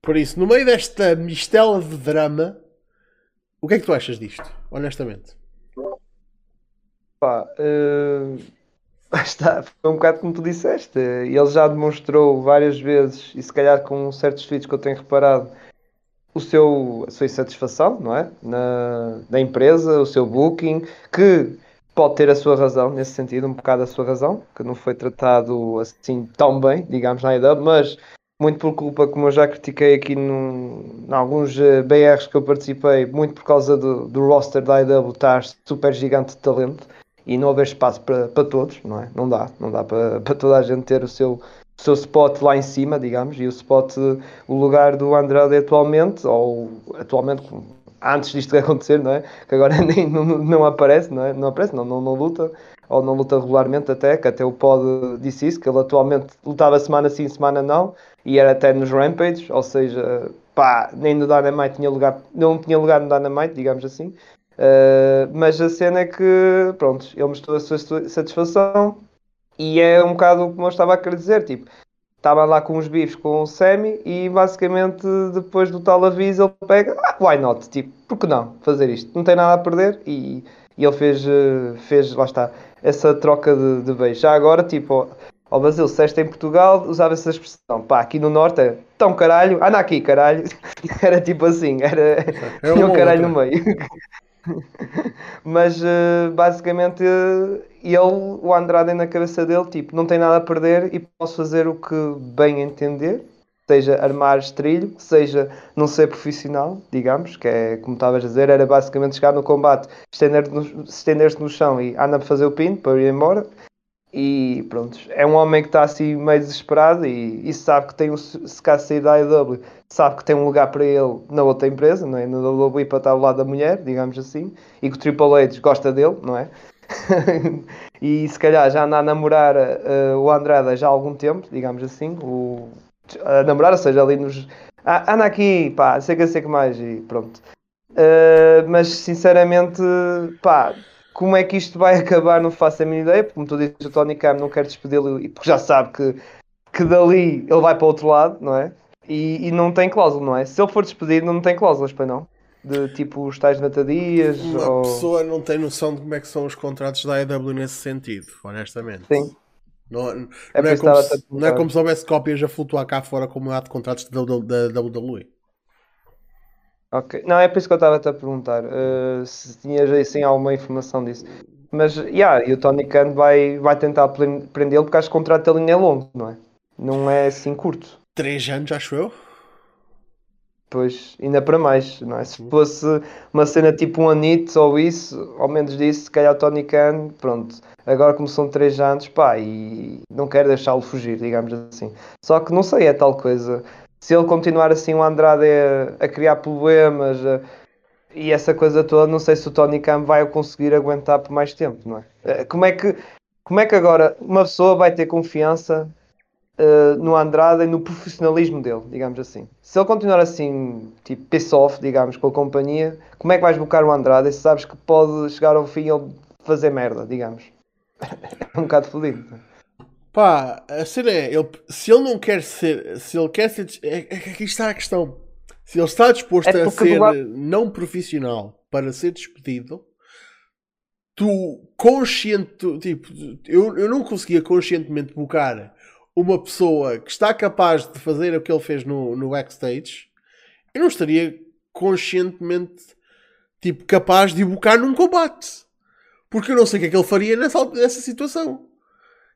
Por isso, no meio desta mistela de drama, o que é que tu achas disto, honestamente? Pá, uh, está, foi um bocado como tu disseste. Ele já demonstrou várias vezes, e se calhar com certos feeds que eu tenho reparado, o seu, a sua insatisfação, não é? Na empresa, o seu booking, que pode ter a sua razão nesse sentido, um bocado a sua razão, que não foi tratado assim tão bem, digamos, na IW, mas muito por culpa, como eu já critiquei aqui em alguns eh, BRs que eu participei, muito por causa do, do roster da IW estar super gigante de talento e não haver espaço para, para todos, não é? Não dá, não dá para, para toda a gente ter o seu seu spot lá em cima, digamos, e o spot, o lugar do Andrade atualmente, ou atualmente, antes disto acontecer, não é? Que agora nem não, não aparece, não é? Não aparece, não, não, não luta, ou não luta regularmente até, que até o Pod disse isso, que ele atualmente lutava semana sim, semana não, e era até nos Rampage, ou seja, pá, nem no Dynamite tinha lugar, não tinha lugar no Dynamite, digamos assim. Uh, mas a cena é que, pronto, ele mostrou a sua satisfação e é um bocado como eu estava a querer dizer, tipo, estava lá com os bifes com o Sammy e basicamente depois do tal aviso ele pega, ah, why not? Tipo, por que não fazer isto? Não tem nada a perder e, e ele fez, eh, fez, lá está, essa troca de, de beijos. Já agora, tipo, ao Brasil, se esta em Portugal, usava essa expressão. Pá, aqui no Norte é tão caralho, anda aqui, caralho. era tipo assim, era. É tinha um caralho no meio. Mas uh, basicamente ele, o Andrade na cabeça dele, tipo, não tem nada a perder e posso fazer o que bem entender, seja armar estrilho, seja não ser profissional, digamos, que é como estavas a dizer, era basicamente chegar no combate, estender-se no, estender no chão e anda para fazer o pin para ir embora. E pronto, é um homem que está assim meio desesperado e, e sabe que tem um, se caso sair da AEW, sabe que tem um lugar para ele na outra empresa, não é? Na WWE para estar ao lado da mulher, digamos assim, e que o Triple H gosta dele, não é? e se calhar já anda a namorar uh, o Andrade já há algum tempo, digamos assim, o, a namorar, ou seja, ali nos. Ah, anda aqui, pá, sei que sei que mais, e pronto. Uh, mas sinceramente, pá, como é que isto vai acabar, não faço a mínima ideia, porque como tu dizes, o Tony Khan não quer despedi-lo porque já sabe que, que dali ele vai para o outro lado, não é? E, e não tem cláusula, não é? Se ele for despedido, não tem cláusulas, para não? De tipo os tais natadias. Uma ou... pessoa não tem noção de como é que são os contratos da AEW nesse sentido, honestamente. Sim. Não, não, é, não, é como se, não é como se houvesse cópias a flutuar cá fora como há de contratos da WWE. Ok, não, é por isso que eu estava-te a perguntar uh, se tinhas assim alguma informação disso. Mas, yeah, e o Tony Khan vai, vai tentar prendê-lo porque acho que o contrato dele é longo, não é? Não é assim curto. Três anos, acho eu. Pois, ainda para mais, não é? Se fosse uma cena tipo um anito ou isso, ao menos disso, se calhar o Tony Khan, pronto, agora como são três anos, pá, e não quero deixá-lo fugir, digamos assim. Só que não sei, é tal coisa se ele continuar assim o Andrade a, a criar problemas a, e essa coisa toda, não sei se o Tony Khan vai conseguir aguentar por mais tempo, não é? Eh, como é que, como é que agora uma pessoa vai ter confiança uh, no Andrade e no profissionalismo dele, digamos assim? Se ele continuar assim, tipo, piss off, digamos, com a companhia, como é que vais buscar o Andrade se sabes que pode chegar ao fim e ele fazer merda, digamos? é um bocado fodido. Pá, a cena é, ele, se ele não quer ser, se ele quer ser, é, é, aqui está a questão. Se ele está disposto é a ser lado... não profissional para ser despedido, tu consciente, tipo, eu, eu não conseguia conscientemente buscar uma pessoa que está capaz de fazer o que ele fez no, no backstage, eu não estaria conscientemente, tipo, capaz de buscar num combate. Porque eu não sei o que é que ele faria nessa, nessa situação.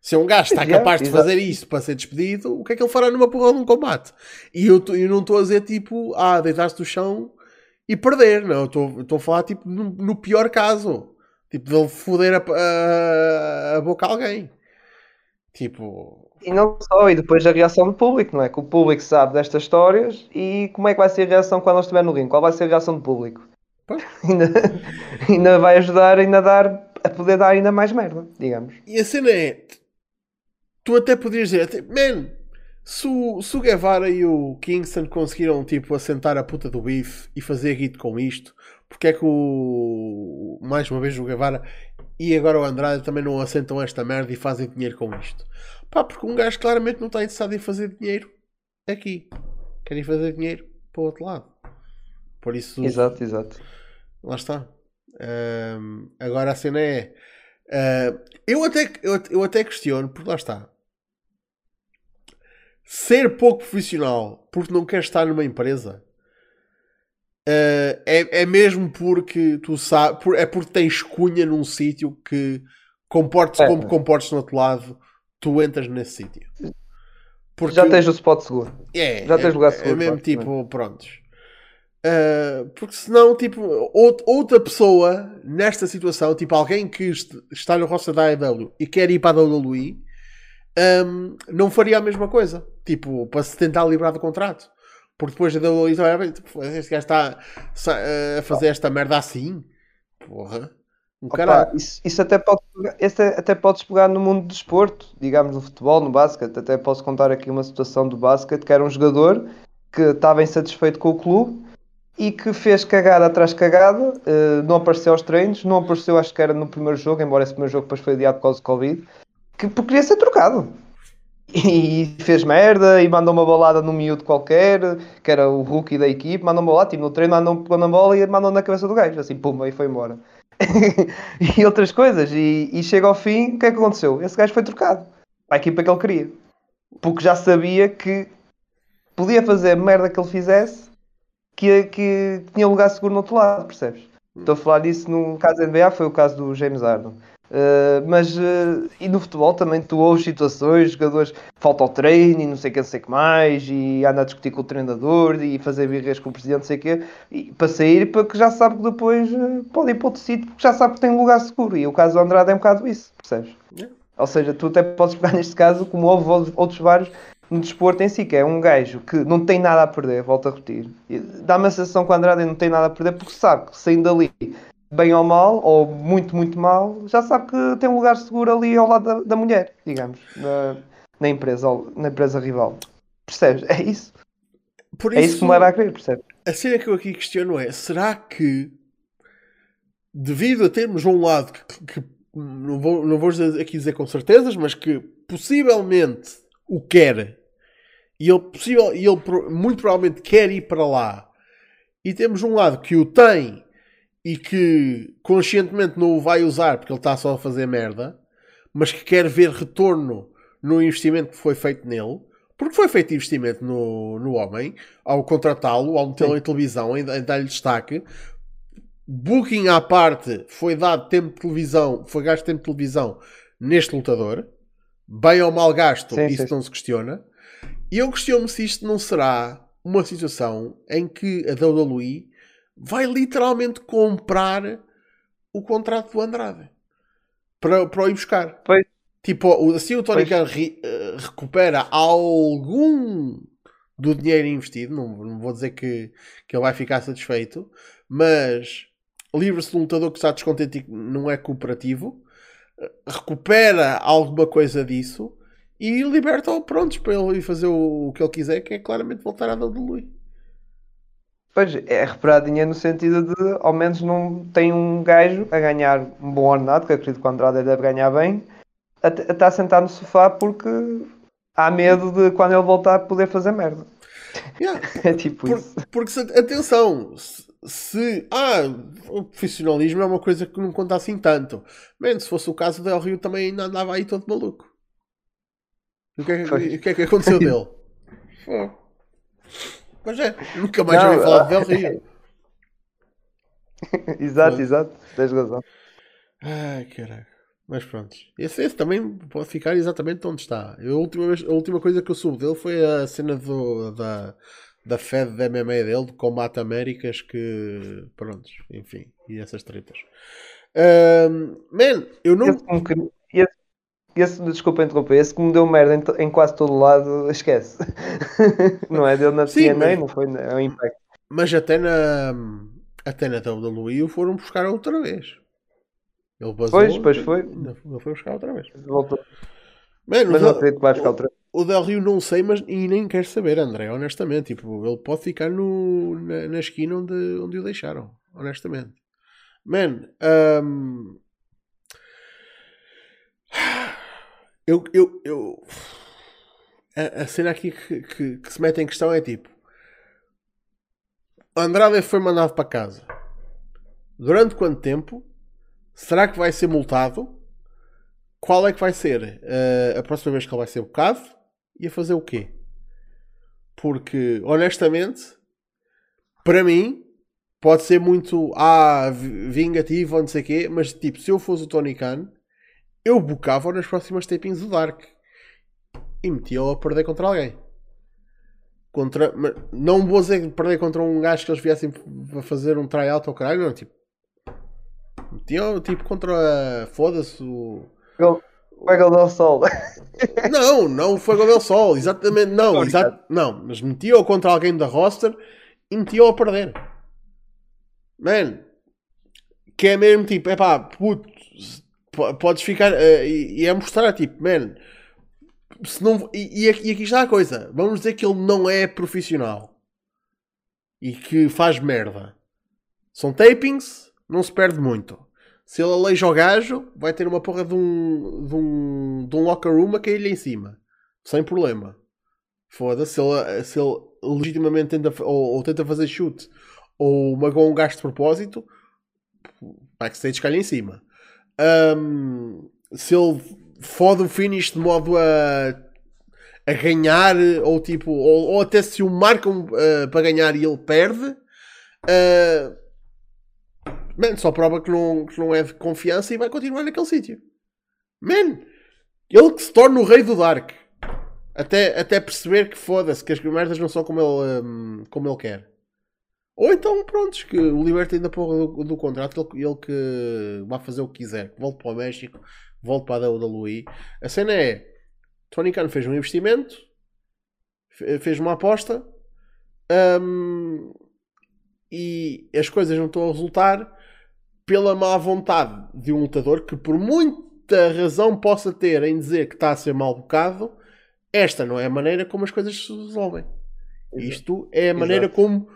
Se um gajo está capaz de fazer isso para ser despedido, o que é que ele fará numa porra de um combate? E eu, eu não estou a dizer tipo, ah, deitar-se do chão e perder, não. Estou a falar tipo no, no, pior caso. Tipo, de ele foder a, a, a, boca a alguém. Tipo. E não só, e depois a reação do público, não é? Que o público sabe destas histórias e como é que vai ser a reação quando ele estiver no ringue? Qual vai ser a reação do público? ainda, ainda vai ajudar ainda a dar a poder dar ainda mais merda, digamos. E a cena é, tu até podias dizer, até, man, se o, se o Guevara e o Kingston conseguiram tipo assentar a puta do bife e fazer hit com isto, porque é que o mais uma vez o Guevara e agora o Andrade também não assentam esta merda e fazem dinheiro com isto? Pá, porque um gajo claramente não está interessado em fazer dinheiro aqui. Querem fazer dinheiro para o outro lado. Por isso. Exato, exato. Lá está. Um, agora a cena é. Uh, eu, até, eu, eu até questiono, porque lá está ser pouco profissional porque não quer estar numa empresa uh, é, é mesmo porque tu sabes, é porque tens cunha num sítio que comportes é. como comportes no outro lado, tu entras nesse sítio. Porque já tens o spot seguro. É, já tens lugar seguro. É mesmo tipo, prontos. Uh, porque senão, tipo, outra pessoa nesta situação, tipo alguém que está no roster da AEW e quer ir para a WWE, um, não faria a mesma coisa. Tipo, para se tentar livrar do contrato. Porque depois a WWE, tipo, este gajo está a fazer esta merda assim. Porra. Um Opa, isso, isso, até pode esse até podes pegar no mundo do desporto, digamos no futebol, no basquete. Até posso contar aqui uma situação do basquete que era um jogador que estava insatisfeito com o clube e que fez cagada atrás cagada, uh, não apareceu aos treinos, não apareceu, acho que era no primeiro jogo, embora esse primeiro jogo depois foi adiado por causa do Covid, que porque queria ser trocado. E fez merda e mandou uma balada num miúdo qualquer, que era o rookie da equipe, mandou uma balada, tipo, no treino mandou na bola e mandou na cabeça do gajo, assim, pumba, e foi embora. e outras coisas. E, e, chega ao fim, o que é que aconteceu? Esse gajo foi trocado para a equipa que ele queria. Porque já sabia que podia fazer a merda que ele fizesse, que, que tinha lugar seguro no outro lado, percebes? Estou a falar disso no caso da NBA, foi o caso do James Harden. Uh, mas uh, e no futebol também tu ouves situações, jogadores falta ao treino e não sei o que, não sei que mais, e anda a discutir com o treinador e fazer birras com o presidente, não sei o que, e, para sair, porque já sabe que depois uh, pode ir para outro sítio, porque já sabe que tem um lugar seguro. E o caso do Andrade é um bocado isso, percebes? Yeah. Ou seja, tu até podes pegar neste caso, como houve outros vários no desporto em si, que é um gajo que não tem nada a perder, volto a repetir. Dá-me a sensação que o Andrade não tem nada a perder porque sabe que saindo dali bem ou mal, ou muito, muito mal, já sabe que tem um lugar seguro ali ao lado da, da mulher, digamos, na, na, empresa, na empresa rival. Percebes? É isso. Por é isso que me leva a crer, percebes? A cena que eu aqui questiono é: será que, devido a termos um lado que, que não, vou, não vou aqui dizer com certezas, mas que possivelmente o quer e ele, possível, e ele muito provavelmente quer ir para lá, e temos um lado que o tem e que conscientemente não o vai usar porque ele está só a fazer merda, mas que quer ver retorno no investimento que foi feito nele, porque foi feito investimento no, no homem, ao contratá-lo, ao metê-lo em televisão, em, em dar-lhe destaque. Booking à parte, foi dado tempo de televisão, foi gasto tempo de televisão neste lutador, bem ou mal gasto, sim, isso sim. não se questiona. E eu questiono-me se isto não será uma situação em que a WWE vai literalmente comprar o contrato do Andrade para, para o ir buscar. Pois. Tipo, assim o Tony Khan uh, recupera algum do dinheiro investido, não, não vou dizer que, que ele vai ficar satisfeito, mas livra-se de um lutador que está descontente e não é cooperativo, uh, recupera alguma coisa disso e liberta-o prontos para ele ir fazer o, o, que ele quiser, que é claramente voltar à WWE. Pois, é recuperar dinheiro no sentido de, ao menos, não tem um gajo a ganhar um bom ordenado, que acredito que o Andrade deve ganhar bem, a, a estar sentado no sofá porque há medo de, quando ele voltar, poder fazer merda. Yeah. é tipo Por, isso. Porque, se, atenção, se, se, Ah, o profissionalismo é uma coisa que não conta assim tanto. Bem, se fosse o caso do Del Rio, também ainda andava aí todo maluco. O que é que, o que, é que aconteceu dele? Pois é, nunca mais ouvi falar de Del Rio. exato, exato, tens razão. Ai, caralho. Mas pronto. Esse, esse, também pode ficar exatamente onde está. Eu, a, última vez, a última coisa que eu soube dele foi a cena do, da, da Fed da MMA dele, de combate Américas, que. Pronto, enfim. E essas tretas. Um, man, eu não. Esse, esse, esse, desculpa interromper, esse que me deu merda em, em quase todo lado, esquece. não é dele na Sim, TNA, mas, não foi é o Impact. Mas até na, até na WWE o foram buscar outra vez. Ele basou, pois, pois foi. Ele foi buscar outra vez. Voltou. Man, mas não acredito que vai buscar outra vez. O Del Rio não sei, mas e nem quero saber, André, honestamente. Tipo, ele pode ficar no, na, na esquina onde, onde o deixaram, honestamente. Man, um, eu, eu, eu a, a cena aqui que, que, que, se mete em questão é tipo Andrade foi mandado para casa. Durante quanto tempo? Será que vai ser multado? Qual é que vai ser? Uh, a próxima vez que ele vai ser bocado? E a fazer o quê? Porque honestamente para mim pode ser muito ah, vingativo ou não sei o quê mas tipo se eu fosse o Tony Khan eu bocava nas próximas tapings do Dark e metia-o a perder contra alguém. Contra, não vou dizer perder contra um gajo que eles viessem a fazer um tryout ao caralho, não, tipo. Metiam tipo contra. Foda-se o. Fuego del Sol. Não, não o Fuego del Sol, exatamente, não, exato, não, mas metia-o contra alguém da roster e metia-o a perder. Man, que é mesmo tipo, é pá, puto, podes ficar, uh, e, e, é mostrar tipo, man, se não, e, e, aqui, está a coisa, vamos dizer que ele não é profissional e que faz merda. São tapings, não se perde muito. Se ele aleija o gajo, vai ter uma porra de um, de um, de um locker room a cair-lhe em cima. Sem problema. Foda-se. Se ele, se ele legitimamente tenta, ou, ou tenta fazer chute ou magou um gajo de propósito, backstage cai em cima. Um, se ele fode o finish de modo a, a ganhar, ou tipo, ou, ou até se o marcam uh, para ganhar e ele perde, uh, Man, só prova que não, que não é de confiança e vai continuar naquele sítio. Man, ele que se torna o rei do Dark. Até, até perceber que foda-se, que as merdas não são como ele, um, como ele quer. Ou então, prontos, que o libertem da porra do, do contrato, ele, ele que vai fazer o que quiser. Volte para o México, volte para a WWE. A cena é: Tony Khan fez um investimento, fez uma aposta, um, e as coisas não estão a resultar pela má vontade de um lutador que, por muita razão possa ter em dizer que está a ser mal bocado, esta não é a maneira como as coisas se resolvem. Exato. Isto é a maneira Exato. como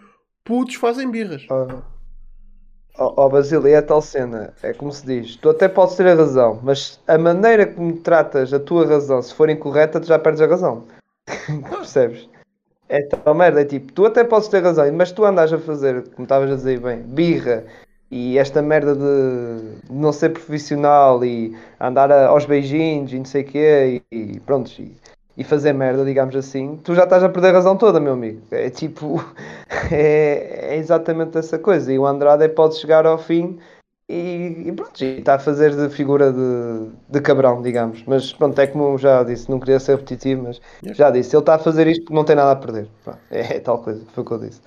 putos fazem birras. Ó oh, oh, Basílio, é tal cena. É como se diz: tu até podes ter a razão, mas a maneira como tratas a tua razão, se for incorreta, tu já perdes a razão. Percebes? É tal merda, é tipo, tu até podes ter razão, mas tu andas a fazer, como estavas a dizer bem, birra e esta merda de não ser profissional e andar a, aos beijinhos e não sei o quê e, e pronto, e, e, fazer merda, digamos assim, tu já estás a perder a razão toda, meu amigo. É tipo, é, é exatamente essa coisa. E o Andrade pode chegar ao fim e, e pronto, e está a fazer de figura de, de cabrão, digamos. Mas pronto, é como já disse, não queria ser repetitivo, mas já disse, ele está a fazer isto porque não tem nada a perder. É, é tal coisa, foi o que eu disse.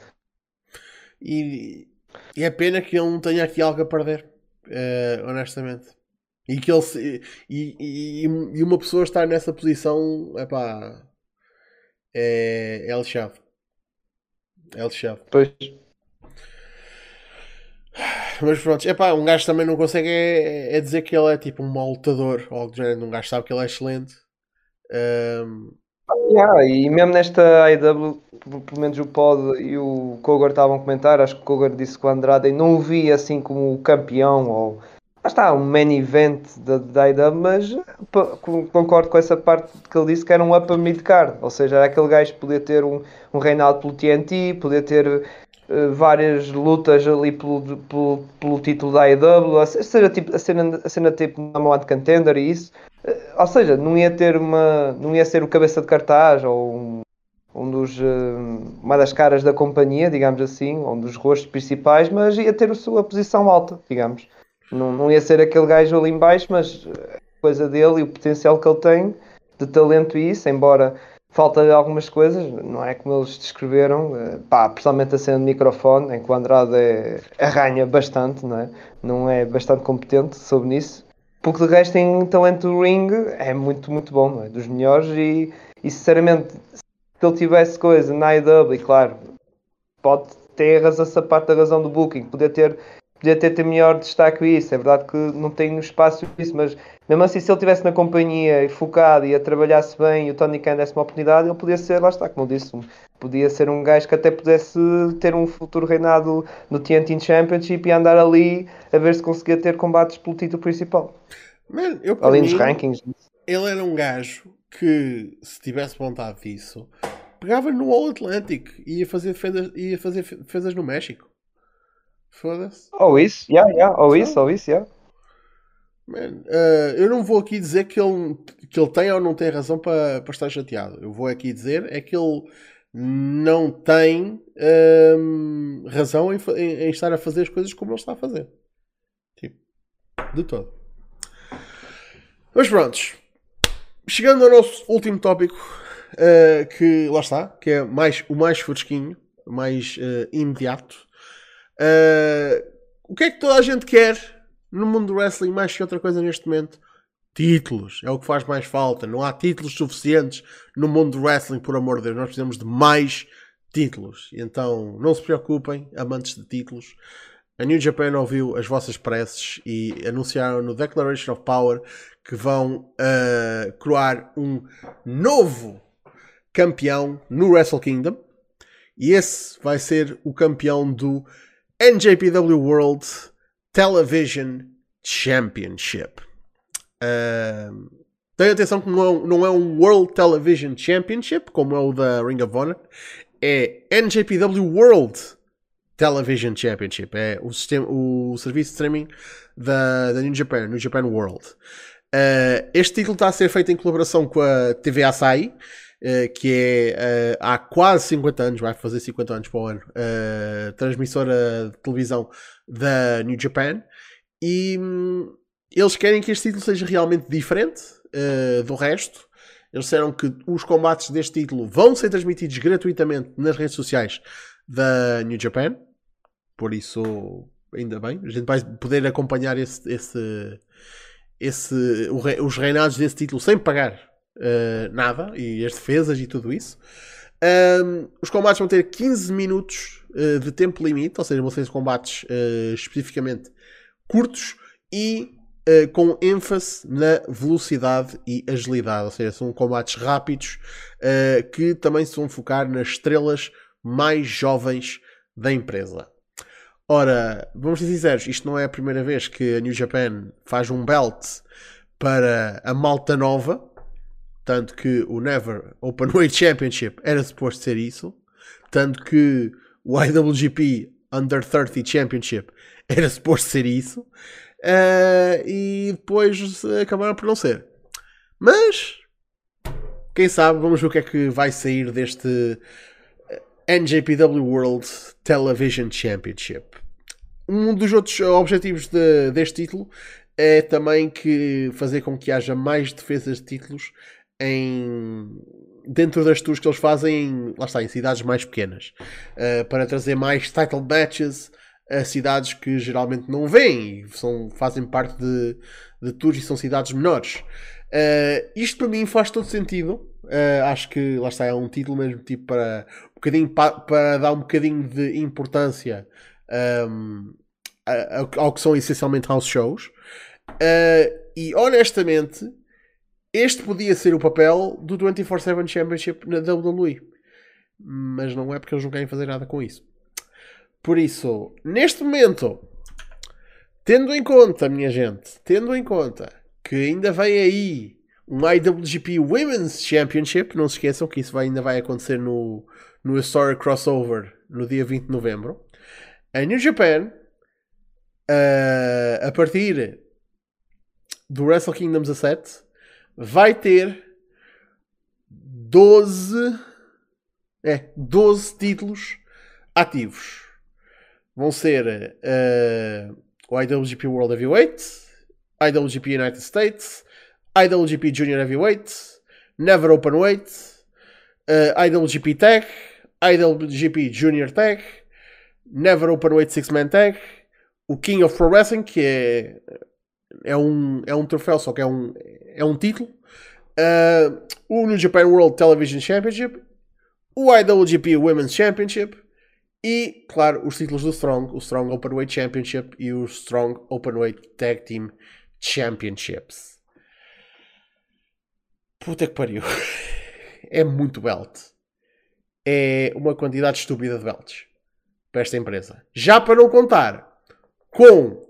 E e é pena que ele não tenha aqui algo a perder, uh, honestamente. E que ele se, e, e, e, uma pessoa estar nessa posição epá, é, é lixado. É lixado. Pois. Mas pronto, epá, um gajo também não consegue é, é dizer que ele é tipo um mau lutador ou algo do género. Um gajo sabe que ele é excelente. Um, Yeah, e mesmo nesta AEW, pelo menos o Pod e o Kogar estavam a comentar, acho que o Kogar disse que o Andrade não o via assim como campeão ou ah, está, um main event da, da AEW, mas concordo com essa parte que ele disse que era um upper mid-card, ou seja, era aquele gajo que podia ter um, um reinado pelo TNT, podia ter uh, várias lutas ali pelo, pelo, pelo título da AEW, a, seja, tipo, a, cena, a cena tipo number one contender e isso, eh, ou seja, não ia ter uma. não ia ser o cabeça de cartaz ou um, um dos, eh, uma das caras da companhia, digamos assim, um dos rostos principais, mas ia ter a sua posição alta, digamos. Não, não ia ser aquele gajo ali embaixo, mas a coisa dele e o potencial que ele tem de talento e isso, embora falta algumas coisas, não é como eles descreveram, eh, pá, principalmente a cena de microfone, em que o Andrade é, arranha bastante, não é? Não é bastante competente sobre isso. Porque de resto em talento do ring é muito, muito bom, não é? Dos melhores e, e sinceramente se ele tivesse coisa na IW, claro, pode ter essa parte da razão do booking, poder ter podia ter, ter melhor destaque isso. É verdade que não tem espaço isso, mas mesmo assim, se ele estivesse na companhia e focado e a trabalhasse bem e o Tony Khan desse uma oportunidade, ele podia ser, lá está, como eu disse, podia ser um gajo que até pudesse ter um futuro reinado no TNT Championship e andar ali a ver se conseguia ter combates pelo título principal. Man, eu, Além dos rankings. Ele era um gajo que, se tivesse vontade disso, pegava no All Atlantic e ia fazer defesas, ia fazer defesas no México. Foda-se. Ou isso, yeah, yeah. ou isso, ou isso, yeah. Man, uh, eu não vou aqui dizer que ele, que ele tem ou não tem razão para, para estar chateado. Eu vou aqui dizer é que ele não tem um, razão em, em, em, estar a fazer as coisas como ele está a fazer. Tipo, de todo. Mas prontos. Chegando ao nosso último tópico, uh, que lá está, que é mais, o mais fresquinho, mais uh, imediato. Uh, o que é que toda a gente quer no mundo do wrestling mais que outra coisa neste momento? Títulos. É o que faz mais falta. Não há títulos suficientes no mundo do wrestling, por amor de Deus. Nós precisamos de mais títulos. Então, não se preocupem, amantes de títulos. A New Japan ouviu as vossas preces e anunciaram no Declaration of Power que vão uh, coroar um novo campeão no Wrestle Kingdom. E esse vai ser o campeão do NJPW World Television Championship. Uh, tenha atenção que não é, não é um World Television Championship, como é o da Ring of Honor, é NJPW World Television Championship. É o, sistema, o serviço de streaming da, da New Japan, New Japan World. Uh, este título está a ser feito em colaboração com a TV Asahi, que é uh, há quase 50 anos, vai fazer 50 anos para o ano, transmissora de televisão da New Japan. E um, eles querem que este título seja realmente diferente do resto. Eles disseram que os combates deste título vão ser transmitidos gratuitamente nas redes sociais da New Japan. Por isso, ainda bem. A gente vai poder acompanhar esse, esse, esse, os reinados desse título sem pagar uh, nada. E as defesas e tudo isso. Um, os combates vão ter 15 minutos uh, de tempo limite, ou seja, vão ser combates uh, especificamente curtos e uh, com ênfase na velocidade e agilidade, ou seja, são combates rápidos uh, que também se vão focar nas estrelas mais jovens da empresa. Ora, vamos ser sinceros, isto não é a primeira vez que a New Japan faz um belt para a malta nova, tanto que o Never Openweight Championship era suposto ser isso, tanto que o IWGP Under 30 Championship era suposto ser isso, Uh, e depois acabaram por não ser. Mas, quem sabe, vamos ver o que é que vai sair deste NJPW World Television Championship. Um dos outros objetivos de, deste título é também que fazer com que haja mais defesas de títulos em dentro das tours que eles fazem, lá está, em cidades mais pequenas, uh, para trazer mais title matches a cidades que geralmente não vêm e são, fazem parte de, de tours e são cidades menores. Uh, isto para mim faz todo sentido. Uh, acho que lá está, é um título mesmo tipo para, um bocadinho, para, para dar um bocadinho de importância um, ehm, ao que são essencialmente house shows. E honestamente, este podia ser o papel do 24-7 Championship na WWE. Mas não é porque eles não querem fazer nada com isso. Por isso, neste momento, tendo em conta, minha gente, tendo em conta que ainda vem aí um IWGP Women's Championship, não se esqueçam que isso vai, ainda vai acontecer no, no Story Crossover no dia 20 de novembro. A New Japan, uh, a partir do Wrestle Kingdom 17, vai ter 12, é, 12 títulos ativos. Vão ser uh, o IWGP World Heavyweight, IWGP United States, IWGP Junior Heavyweight, Never Openweight, uh, IWGP Tag, IWGP Junior Tag, Never Openweight Six Man Tag, o King of Pro Wrestling, que é, é, um, é um troféu, só que é um, é um título, uh, o New Japan World Television Championship, o IWGP Women's Championship, e, claro, os títulos do Strong, o Strong Openweight Championship e o Strong Openweight Tag Team Championships. Puta que pariu. É muito belt. É uma quantidade estúpida de belts para esta empresa. Já para não contar com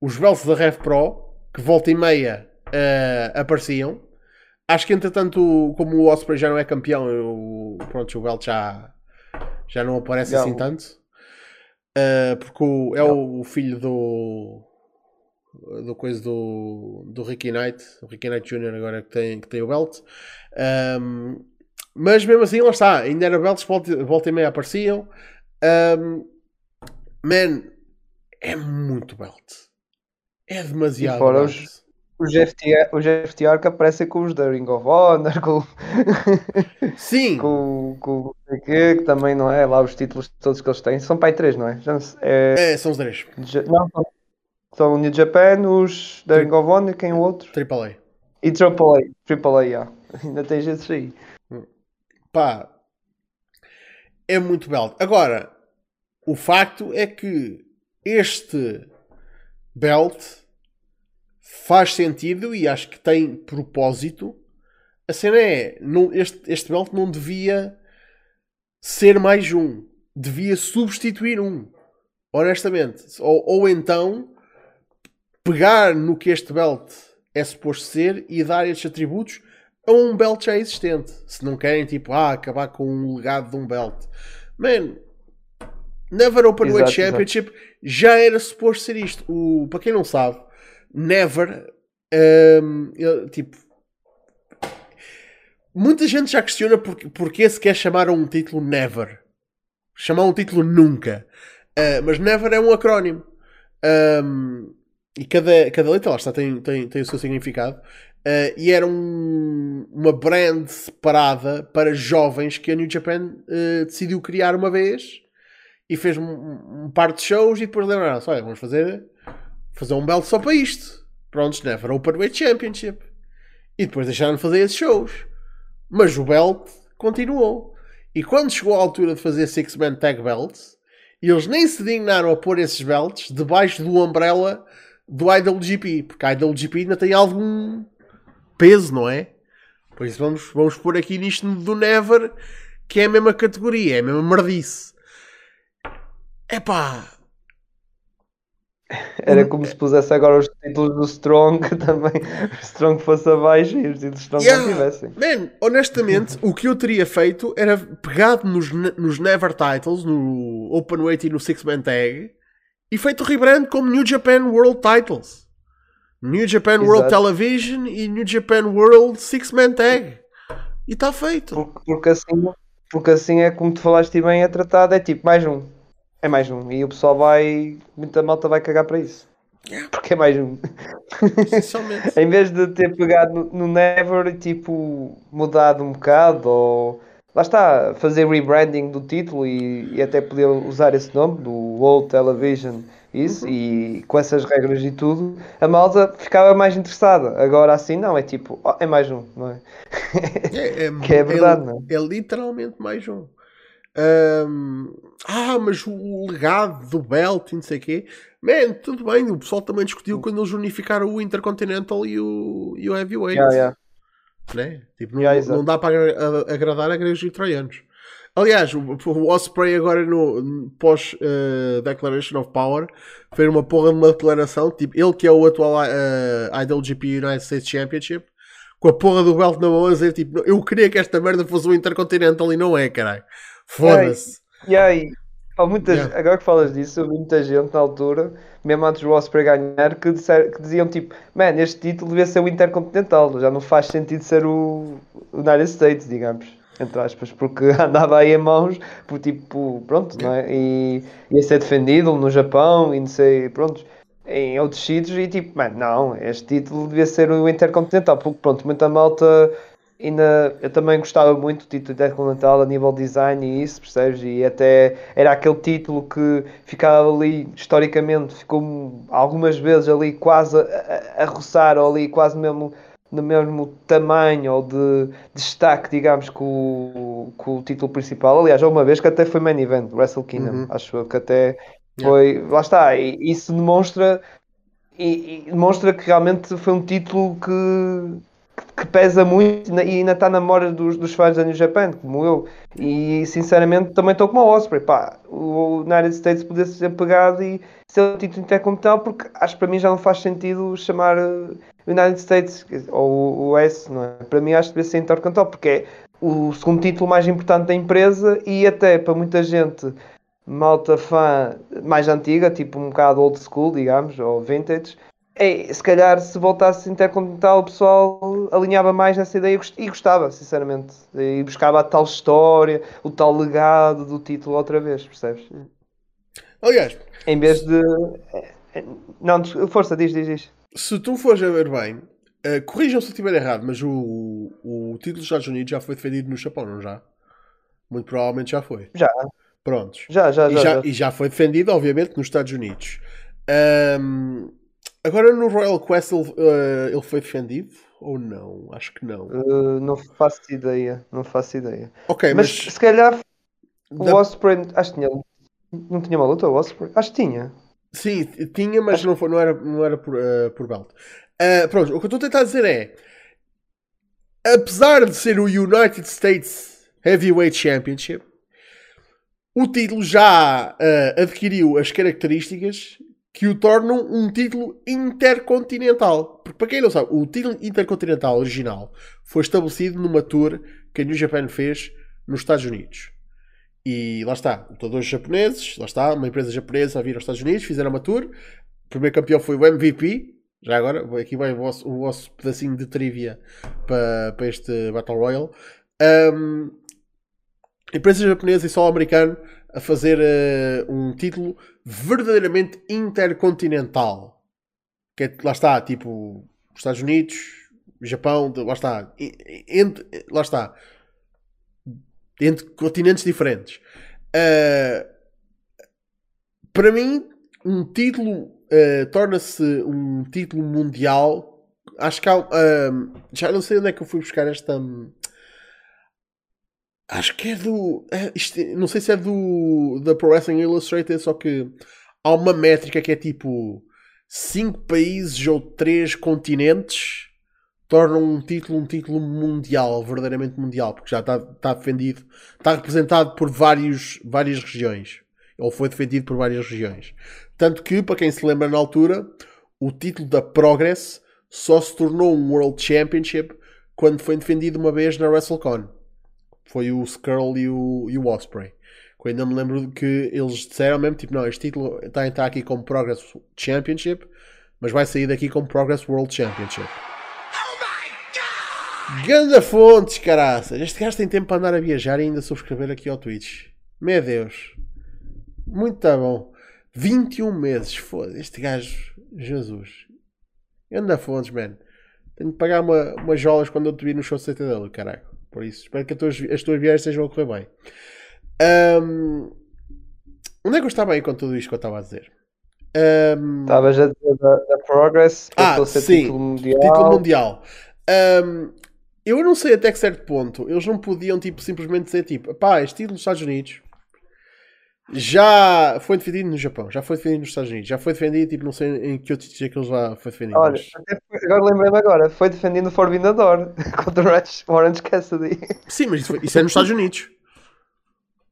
os belts da Rev Pro, que volta e meia uh, apareciam. Acho que entretanto, como o Osprey já não é campeão, eu, pronto, o belt já, já não aparece não. assim tanto. Uh, porque o, é o filho do do coisa do, do Ricky Knight, o Ricky Knight Jr. agora que tem, que tem o belt. Um, mas mesmo assim, lá está, ainda era belts, volta, volta e meia apareciam. Um, man, é muito belt. É demasiado. E fora os, os FTR, os FTR que aparecem com os da Ring of Honor, com, Sim. com, com que, que também não é lá os títulos todos que eles têm. São pai três, não é? É... é, são os três. Não, são o New Japan, os da Ring of Honor, quem o outro? Triple A. E Triple A, Triple A, yeah. ainda tens esses aí. Pá, é muito belo. Agora, o facto é que este belt faz sentido e acho que tem propósito. A cena é, não, este, este belt não devia ser mais um. Devia substituir um. Honestamente. Ou, ou então pegar no que este belt é suposto ser e dar estes atributos a um belt já existente. Se não querem, tipo, ah, acabar com um legado de um belt. Man, Never Openweight Championship exato. já era suposto ser isto. O, para quem não sabe, Never, um, eu, tipo, muita gente já questiona porque, porque se quer chamar um título Never. Chamar um título Nunca. Uh, mas Never é um acrónimo. Um, e cada, cada letra lá está, tem, tem, tem o seu significado. Uh, e era um, uma brand separada para jovens que a New Japan uh, decidiu criar uma vez e fez um, um par de shows e depois lembraram-se: olha, vamos fazer, fazer um belt só para isto. Prontos, Never Openweight Championship. E depois deixaram de fazer esses shows. Mas o belt continuou. E quando chegou a altura de fazer Six Man Tag Belts, eles nem se dignaram a pôr esses belts debaixo do umbrella do IWGP, porque a IWGP ainda tem algum peso, não é? Por isso vamos, vamos pôr aqui nisto do Never, que é a mesma categoria, é a mesma merdice. Epá, era como se pusesse agora os títulos do Strong também. O Strong fosse abaixo e os títulos Strong yeah. não tivessem. Man, honestamente, o que eu teria feito era pegado nos, nos Never Titles, no Open Weight e no Six Man Tag, e feito rebrand como New Japan World Titles. New Japan Exato. World Television e New Japan World Six Man Tag. E está feito. Porque, porque, assim, porque assim é como tu falaste bem, é tratado, é tipo mais um. É mais um. E o pessoal vai. Muita malta vai cagar para isso. Yeah. Porque é mais um. em vez de ter pegado no, no Never e tipo mudado um bocado ou lá está, fazer rebranding do título e, e, até poder usar esse nome do World Television isso uhum. e com essas regras e tudo, a malta ficava mais interessada. Agora assim não, é tipo, oh, é mais um, não é? é, é que é verdade, é, não é? É literalmente mais um. Um, ah, mas o legado do Belt e não sei o quê. Man, tudo bem, o pessoal também discutiu quando eles unificaram o Intercontinental e o, e o Heavyweight. Yeah, yeah. Né? Tipo, não, yeah, não dá para agradar a gregos e troianos. Aliás, o, o Osprey agora no pós uh, Declaration of Power fez uma porra de uma declaração, tipo, ele que é o atual uh, IWGP United States Championship, com a porra do belt na mão a dizer, tipo, eu queria que esta merda fosse o Intercontinental e não é, caralho. Foda-se. E aí, muitas, yeah. agora que falas disso, eu vi muita gente na altura, mesmo antes do Osprey ganhar, que, disser, que diziam tipo, man, este título devia ser o Intercontinental, já não faz sentido ser o United States, digamos, entre aspas, porque andava aí em mãos, por tipo, pronto, não é? E ia ser defendido no Japão e não sei, pronto, em outros sítios e tipo, man, não, este título devia ser o Intercontinental, porque pronto, muita malta ainda eu também gostava muito do título Intercontinental a nível design e isso, percebes? E até era aquele título que ficava ali, historicamente, ficou algumas vezes ali quase a, a, roçar, ou ali quase mesmo no mesmo tamanho ou de destaque, digamos, com, com o título principal. Aliás, há uma vez que até foi main event, Wrestle Kingdom, uhum. acho que até foi. Yeah. Lá está, e isso demonstra. E, e demonstra que realmente foi um título que, que pesa muito e ainda está na memória dos, dos fãs da New Japan, como eu. E sinceramente também estou como o Osprey. Pá, o United States podia ser pegado e ser o título intercontinental, porque acho que para mim já não faz sentido chamar uh, United States ou o S, não é? Para mim acho que deve ser intercontinental, porque é o segundo título mais importante da empresa e até para muita gente malta fã mais antiga, tipo um bocado old school, digamos, ou vintage, é, se calhar se voltasse Intercontinental o pessoal alinhava mais nessa ideia e gostava, sinceramente. E buscava a tal história, o tal legado do título outra vez, percebes? Aliás, em vez de. Não, força, diz, diz, diz. Se tu fores a ver bem, uh, corrijam se eu estiver errado, mas o, o, o título dos Estados Unidos já foi defendido no Japão, não já? Muito provavelmente já foi. Já. Prontos. Já, já, já. E já, já. E já foi defendido, obviamente, nos Estados Unidos. Um, Agora no Royal Quest ele, uh, ele foi defendido Ou não? Acho que não. Uh, não faço ideia. Não faço ideia. Ok, Mas, mas. se calhar o da- Osprey. Acho que tinha. Não tinha uma luta o Osprey? Acho que tinha. Sim, tinha, mas não, foi, não era, não era por, eh, por belt. Eh, pronto, o que eu estou a tentar dizer é. Apesar de ser o United States Heavyweight Championship, o título já adquiriu as características que o tornam um título intercontinental. Porque, para quem não sabe, o título intercontinental original foi estabelecido numa tour que a New Japan fez nos Estados Unidos. E lá está, lutadores japoneses, lá está, uma empresa japonesa a vir aos Estados Unidos, fizeram uma tour. O primeiro campeão foi o MVP. Já agora, aqui vai o vosso, o vosso pedacinho de trivia para, para este Battle Royale. Um, empresa japonesa e só americano a fazer eh, um título verdadeiramente intercontinental. Que é, lá está, tipo, os Estados Unidos, Japão, lá está, entre, lá está, entre continentes diferentes. Uh, para mim, um título uh, torna-se um título mundial. Acho que há. um, já não sei onde é que eu fui buscar esta. Acho que é do. é, isto- não sei se é do. da Pro Wrestling Illustrated, só que há uma métrica que é tipo. 5 países ou 3 continentes tornam um título um título mundial, verdadeiramente mundial, porque já está, está defendido, está representado por vários, várias regiões, ou foi defendido por várias regiões. Tanto que, para quem se lembra na altura, o título da Progress só se tornou um World Championship quando foi defendido uma vez na WrestleCon. Foi o Skrull e o, e o Osprey. Que eu ainda me lembro que eles disseram mesmo, tipo, não, este título está a entrar aqui como Progress Championship, mas vai sair daqui como Progress World Championship. Ganda fontes, caraças. Este gajo tem tempo para andar a viajar e ainda subscrever aqui ao Twitch. Meu Deus. Muito tá bom. 21 meses. Foda este gajo. Jesus. Ganda fontes, man. Tenho de pagar uma, umas jolas quando eu te vi no show de CTW, caralho. Por isso, espero que as tuas, as tuas viagens estejam a correr bem. Ahm, onde é que eu estava aí com tudo isto que eu estava a dizer? Estavas a dizer da, da Progress, que Ah, sim. título mundial. título mundial. Ahm, eu não sei até que certo ponto eles não podiam tipo, simplesmente dizer tipo, pá, este título dos Estados Unidos já foi defendido no Japão, já foi defendido nos Estados Unidos, já foi defendido, tipo, não sei em que outro título é que ele já foi defendido. Olha, mas- foi- agora lembrei-me agora, foi defendendo o Forbidden Door contra o Orange- Cassidy. Sim, mas isso, foi- isso é nos Estados Unidos.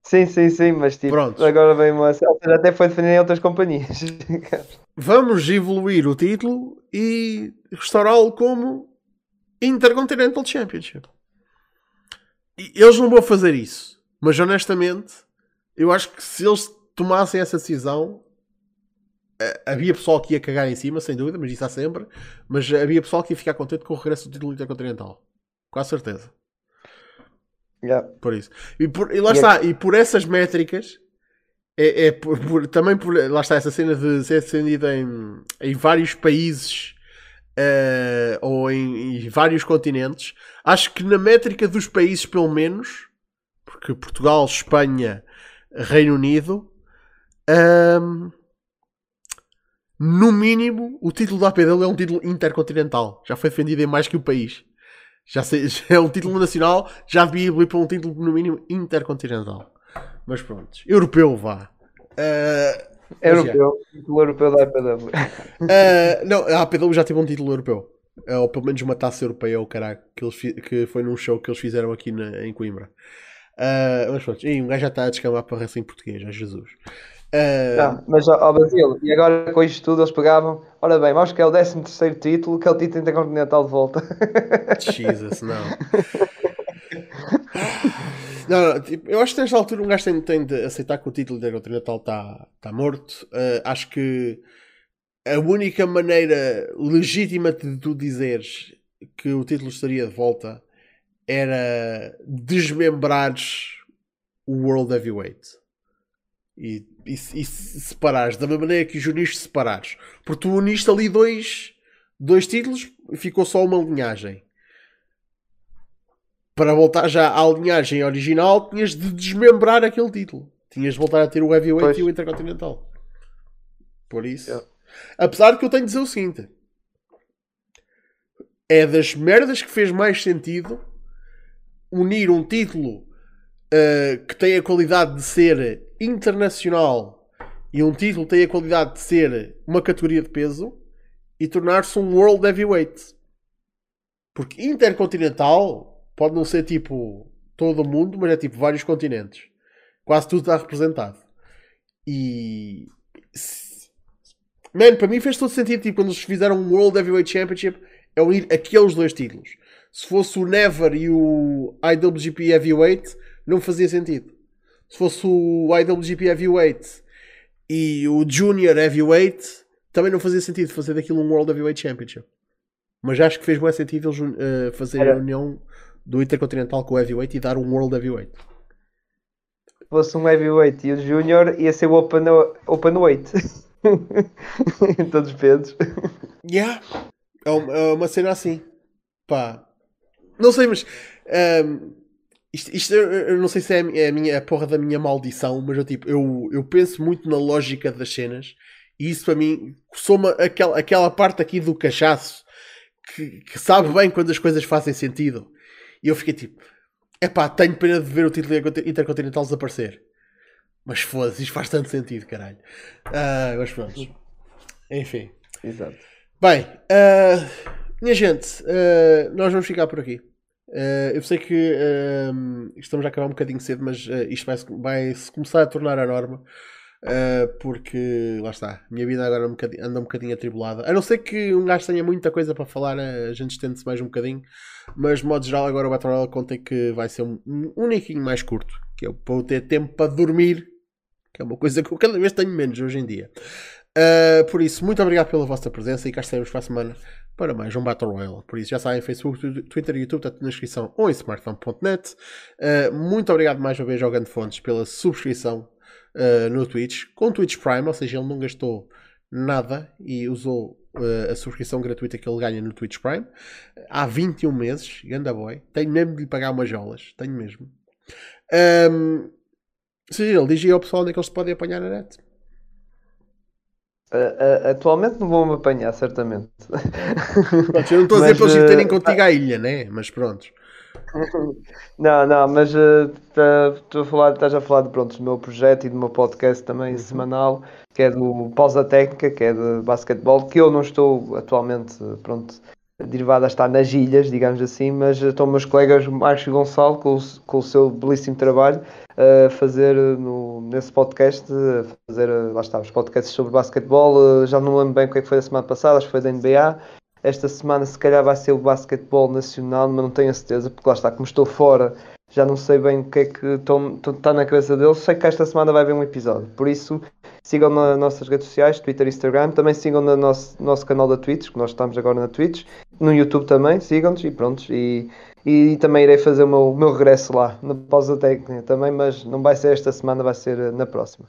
Sim, sim, sim, mas tipo, Pronto. agora vem uma. Até foi defendido em outras companhias. Vamos evoluir o título e restaurá-lo como Intercontinental Championship. E eles não vão fazer isso. Mas honestamente, eu acho que se eles tomassem essa decisão, eh, havia pessoal que ia cagar em cima, sem dúvida, mas isso há sempre. Mas havia pessoal que ia ficar contente com o regresso do título Intercontinental. Com a certeza. Yeah. Por isso. E, por- e lá E está, e por essas métricas, é, é por- por- também por. Lá está, essa cena de ser defendida em, em vários países eh, ou em, em vários continentes. Acho que na métrica dos países, pelo menos, porque Portugal, Espanha, Reino Unido, ahm, no mínimo, o título da APW é um título intercontinental. Já foi defendido em mais que o país. Já, sei, já é um título nacional, já devia ir para um título no mínimo intercontinental. Mas pronto, europeu vá. Já. Europeu, título europeu da IPW. Ah, não, a APW já teve um título europeu. Ah, ou pelo menos uma taça europeia, ou caralho, que, eles que foi num show que eles fizeram aqui na- em Coimbra. Ah, mas pronto, e um gajo já está a descamar para wrestling português, é Jesus. Ah, Não, mas ao Brasil, e agora com isto tudo eles pegavam, ora bem, vamos que é o 13 terceiro título, que é o título intercontinental de volta. Jesus, não. Não, não, tipo, eu acho que nesta altura um gajo tem, tem de aceitar que o título Intercontinental está tá morto. Uh, acho que a única maneira legítima de tu dizeres que o título estaria de volta era desmembrares o World Heavyweight e, e, e separares da mesma maneira que os uniste separares, porque tu uniste ali dois, dois títulos e ficou só uma linhagem para voltar já à linhagem original, tinhas de desmembrar aquele título. Tinhas de voltar a ter o Heavyweight Pois. e o Intercontinental. Por isso. Yeah. Apesar de que eu tenho de dizer o seguinte: é das merdas que fez mais sentido unir um título uh, que tem a qualidade de ser internacional e um título que tem a qualidade de ser uma categoria de peso e tornar-se um World Heavyweight. Porque Intercontinental pode não ser tipo todo o mundo, mas é tipo vários continentes. Quase tudo está representado. E. Man, para mim fez todo sentido tipo, quando eles fizeram um World Heavyweight Championship é unir aqueles dois títulos. Se fosse o Never e o IWGP Heavyweight, não fazia sentido. Se fosse o IWGP Heavyweight e o Junior Heavyweight, também não fazia sentido fazer daquilo um World Heavyweight Championship. Mas acho que fez mais sentido eles uh, fazerem a união do Intercontinental com o Heavyweight e dar um World Heavyweight. Se fosse um Heavyweight e o Junior, ia ser o Open, open Weight. em todos os pesos. Yeah. É uma, é uma cena assim. Pá. Não sei, mas. Um, isto, isto eu não sei se é a, é a minha a porra da minha maldição, mas eu, tipo, eu, eu penso muito na lógica das cenas e isso para mim soma aquela, aquela parte aqui do cachaço que, que sabe bem quando as coisas fazem sentido. E eu fiquei tipo, é pá, tenho pena de ver o título intercontinental desaparecer. Mas foda-se, isto faz tanto sentido, caralho. Uh, mas pronto. Enfim. Exato. Bem, uh, minha gente, uh, nós vamos ficar por aqui. Uh, eu sei que uh, estamos a acabar um bocadinho cedo, mas uh, isto vai, vai se começar a tornar a norma. porque lá está, a minha vida agora um anda um bocadinho atribulada. A não ser que um gajo tenha muita coisa para falar, a gente estende-se mais um bocadinho. Mas de modo geral, agora o Battle Royale contei que vai ser um, um uniquinho mais curto, que é para eu ter tempo para dormir, que é uma coisa que eu cada vez tenho menos hoje em dia. por isso, muito obrigado pela vossa presença e cá estaremos para a semana para mais um Battle Royale. Por isso já sabem, Facebook, Twitter e YouTube, tudo na descrição ou em smartphone.net. Uh, muito obrigado mais uma vez ao Grande Fontes pela subscrição uh, no Twitch, com Twitch Prime, ou seja, ele não gastou nada e usou uh, a subscrição gratuita que ele ganha no Twitch Prime há 21 meses. Ganda boy, tenho mesmo de lhe pagar umas jolas, tenho mesmo. Um, seja, ele diz aí ao pessoal onde é que eles podem apanhar na net. Uh, atualmente não vão me apanhar, certamente. Pronto, eu não estou a dizer para eles irem contigo à ilha, né? Mas pronto. Não, não, mas uh, tá, a falar, estás a falar de, pronto, do meu projeto e do meu podcast também uhum. semanal, que é do Pausa Técnica, que é de basquetebol, que eu não estou atualmente, pronto, derivado a estar nas ilhas, digamos assim, mas estão meus colegas Marcos e Gonçalo com o, com o seu belíssimo trabalho a fazer no, nesse podcast, a fazer, lá está, os podcasts sobre basquetebol, já não lembro bem o que, é que foi a semana passada, acho que foi da NBA, esta semana se calhar vai ser o basquetebol nacional, mas não tenho a certeza, porque lá está, como estou fora, já não sei bem o que é que está na cabeça deles, sei que esta semana vai haver um episódio, por isso sigam nas nossas redes sociais, Twitter e Instagram, também sigam no nosso, nosso canal da Twitch, que nós estamos agora na Twitch, no YouTube também, sigam-nos e pronto, e, e também irei fazer o meu, meu regresso lá, na pausa técnica também, mas não vai ser esta semana, vai ser na próxima.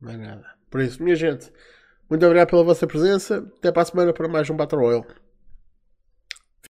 Não é nada. Por isso, minha gente, muito obrigado pela vossa presença, até para a semana para mais um Battle Royale.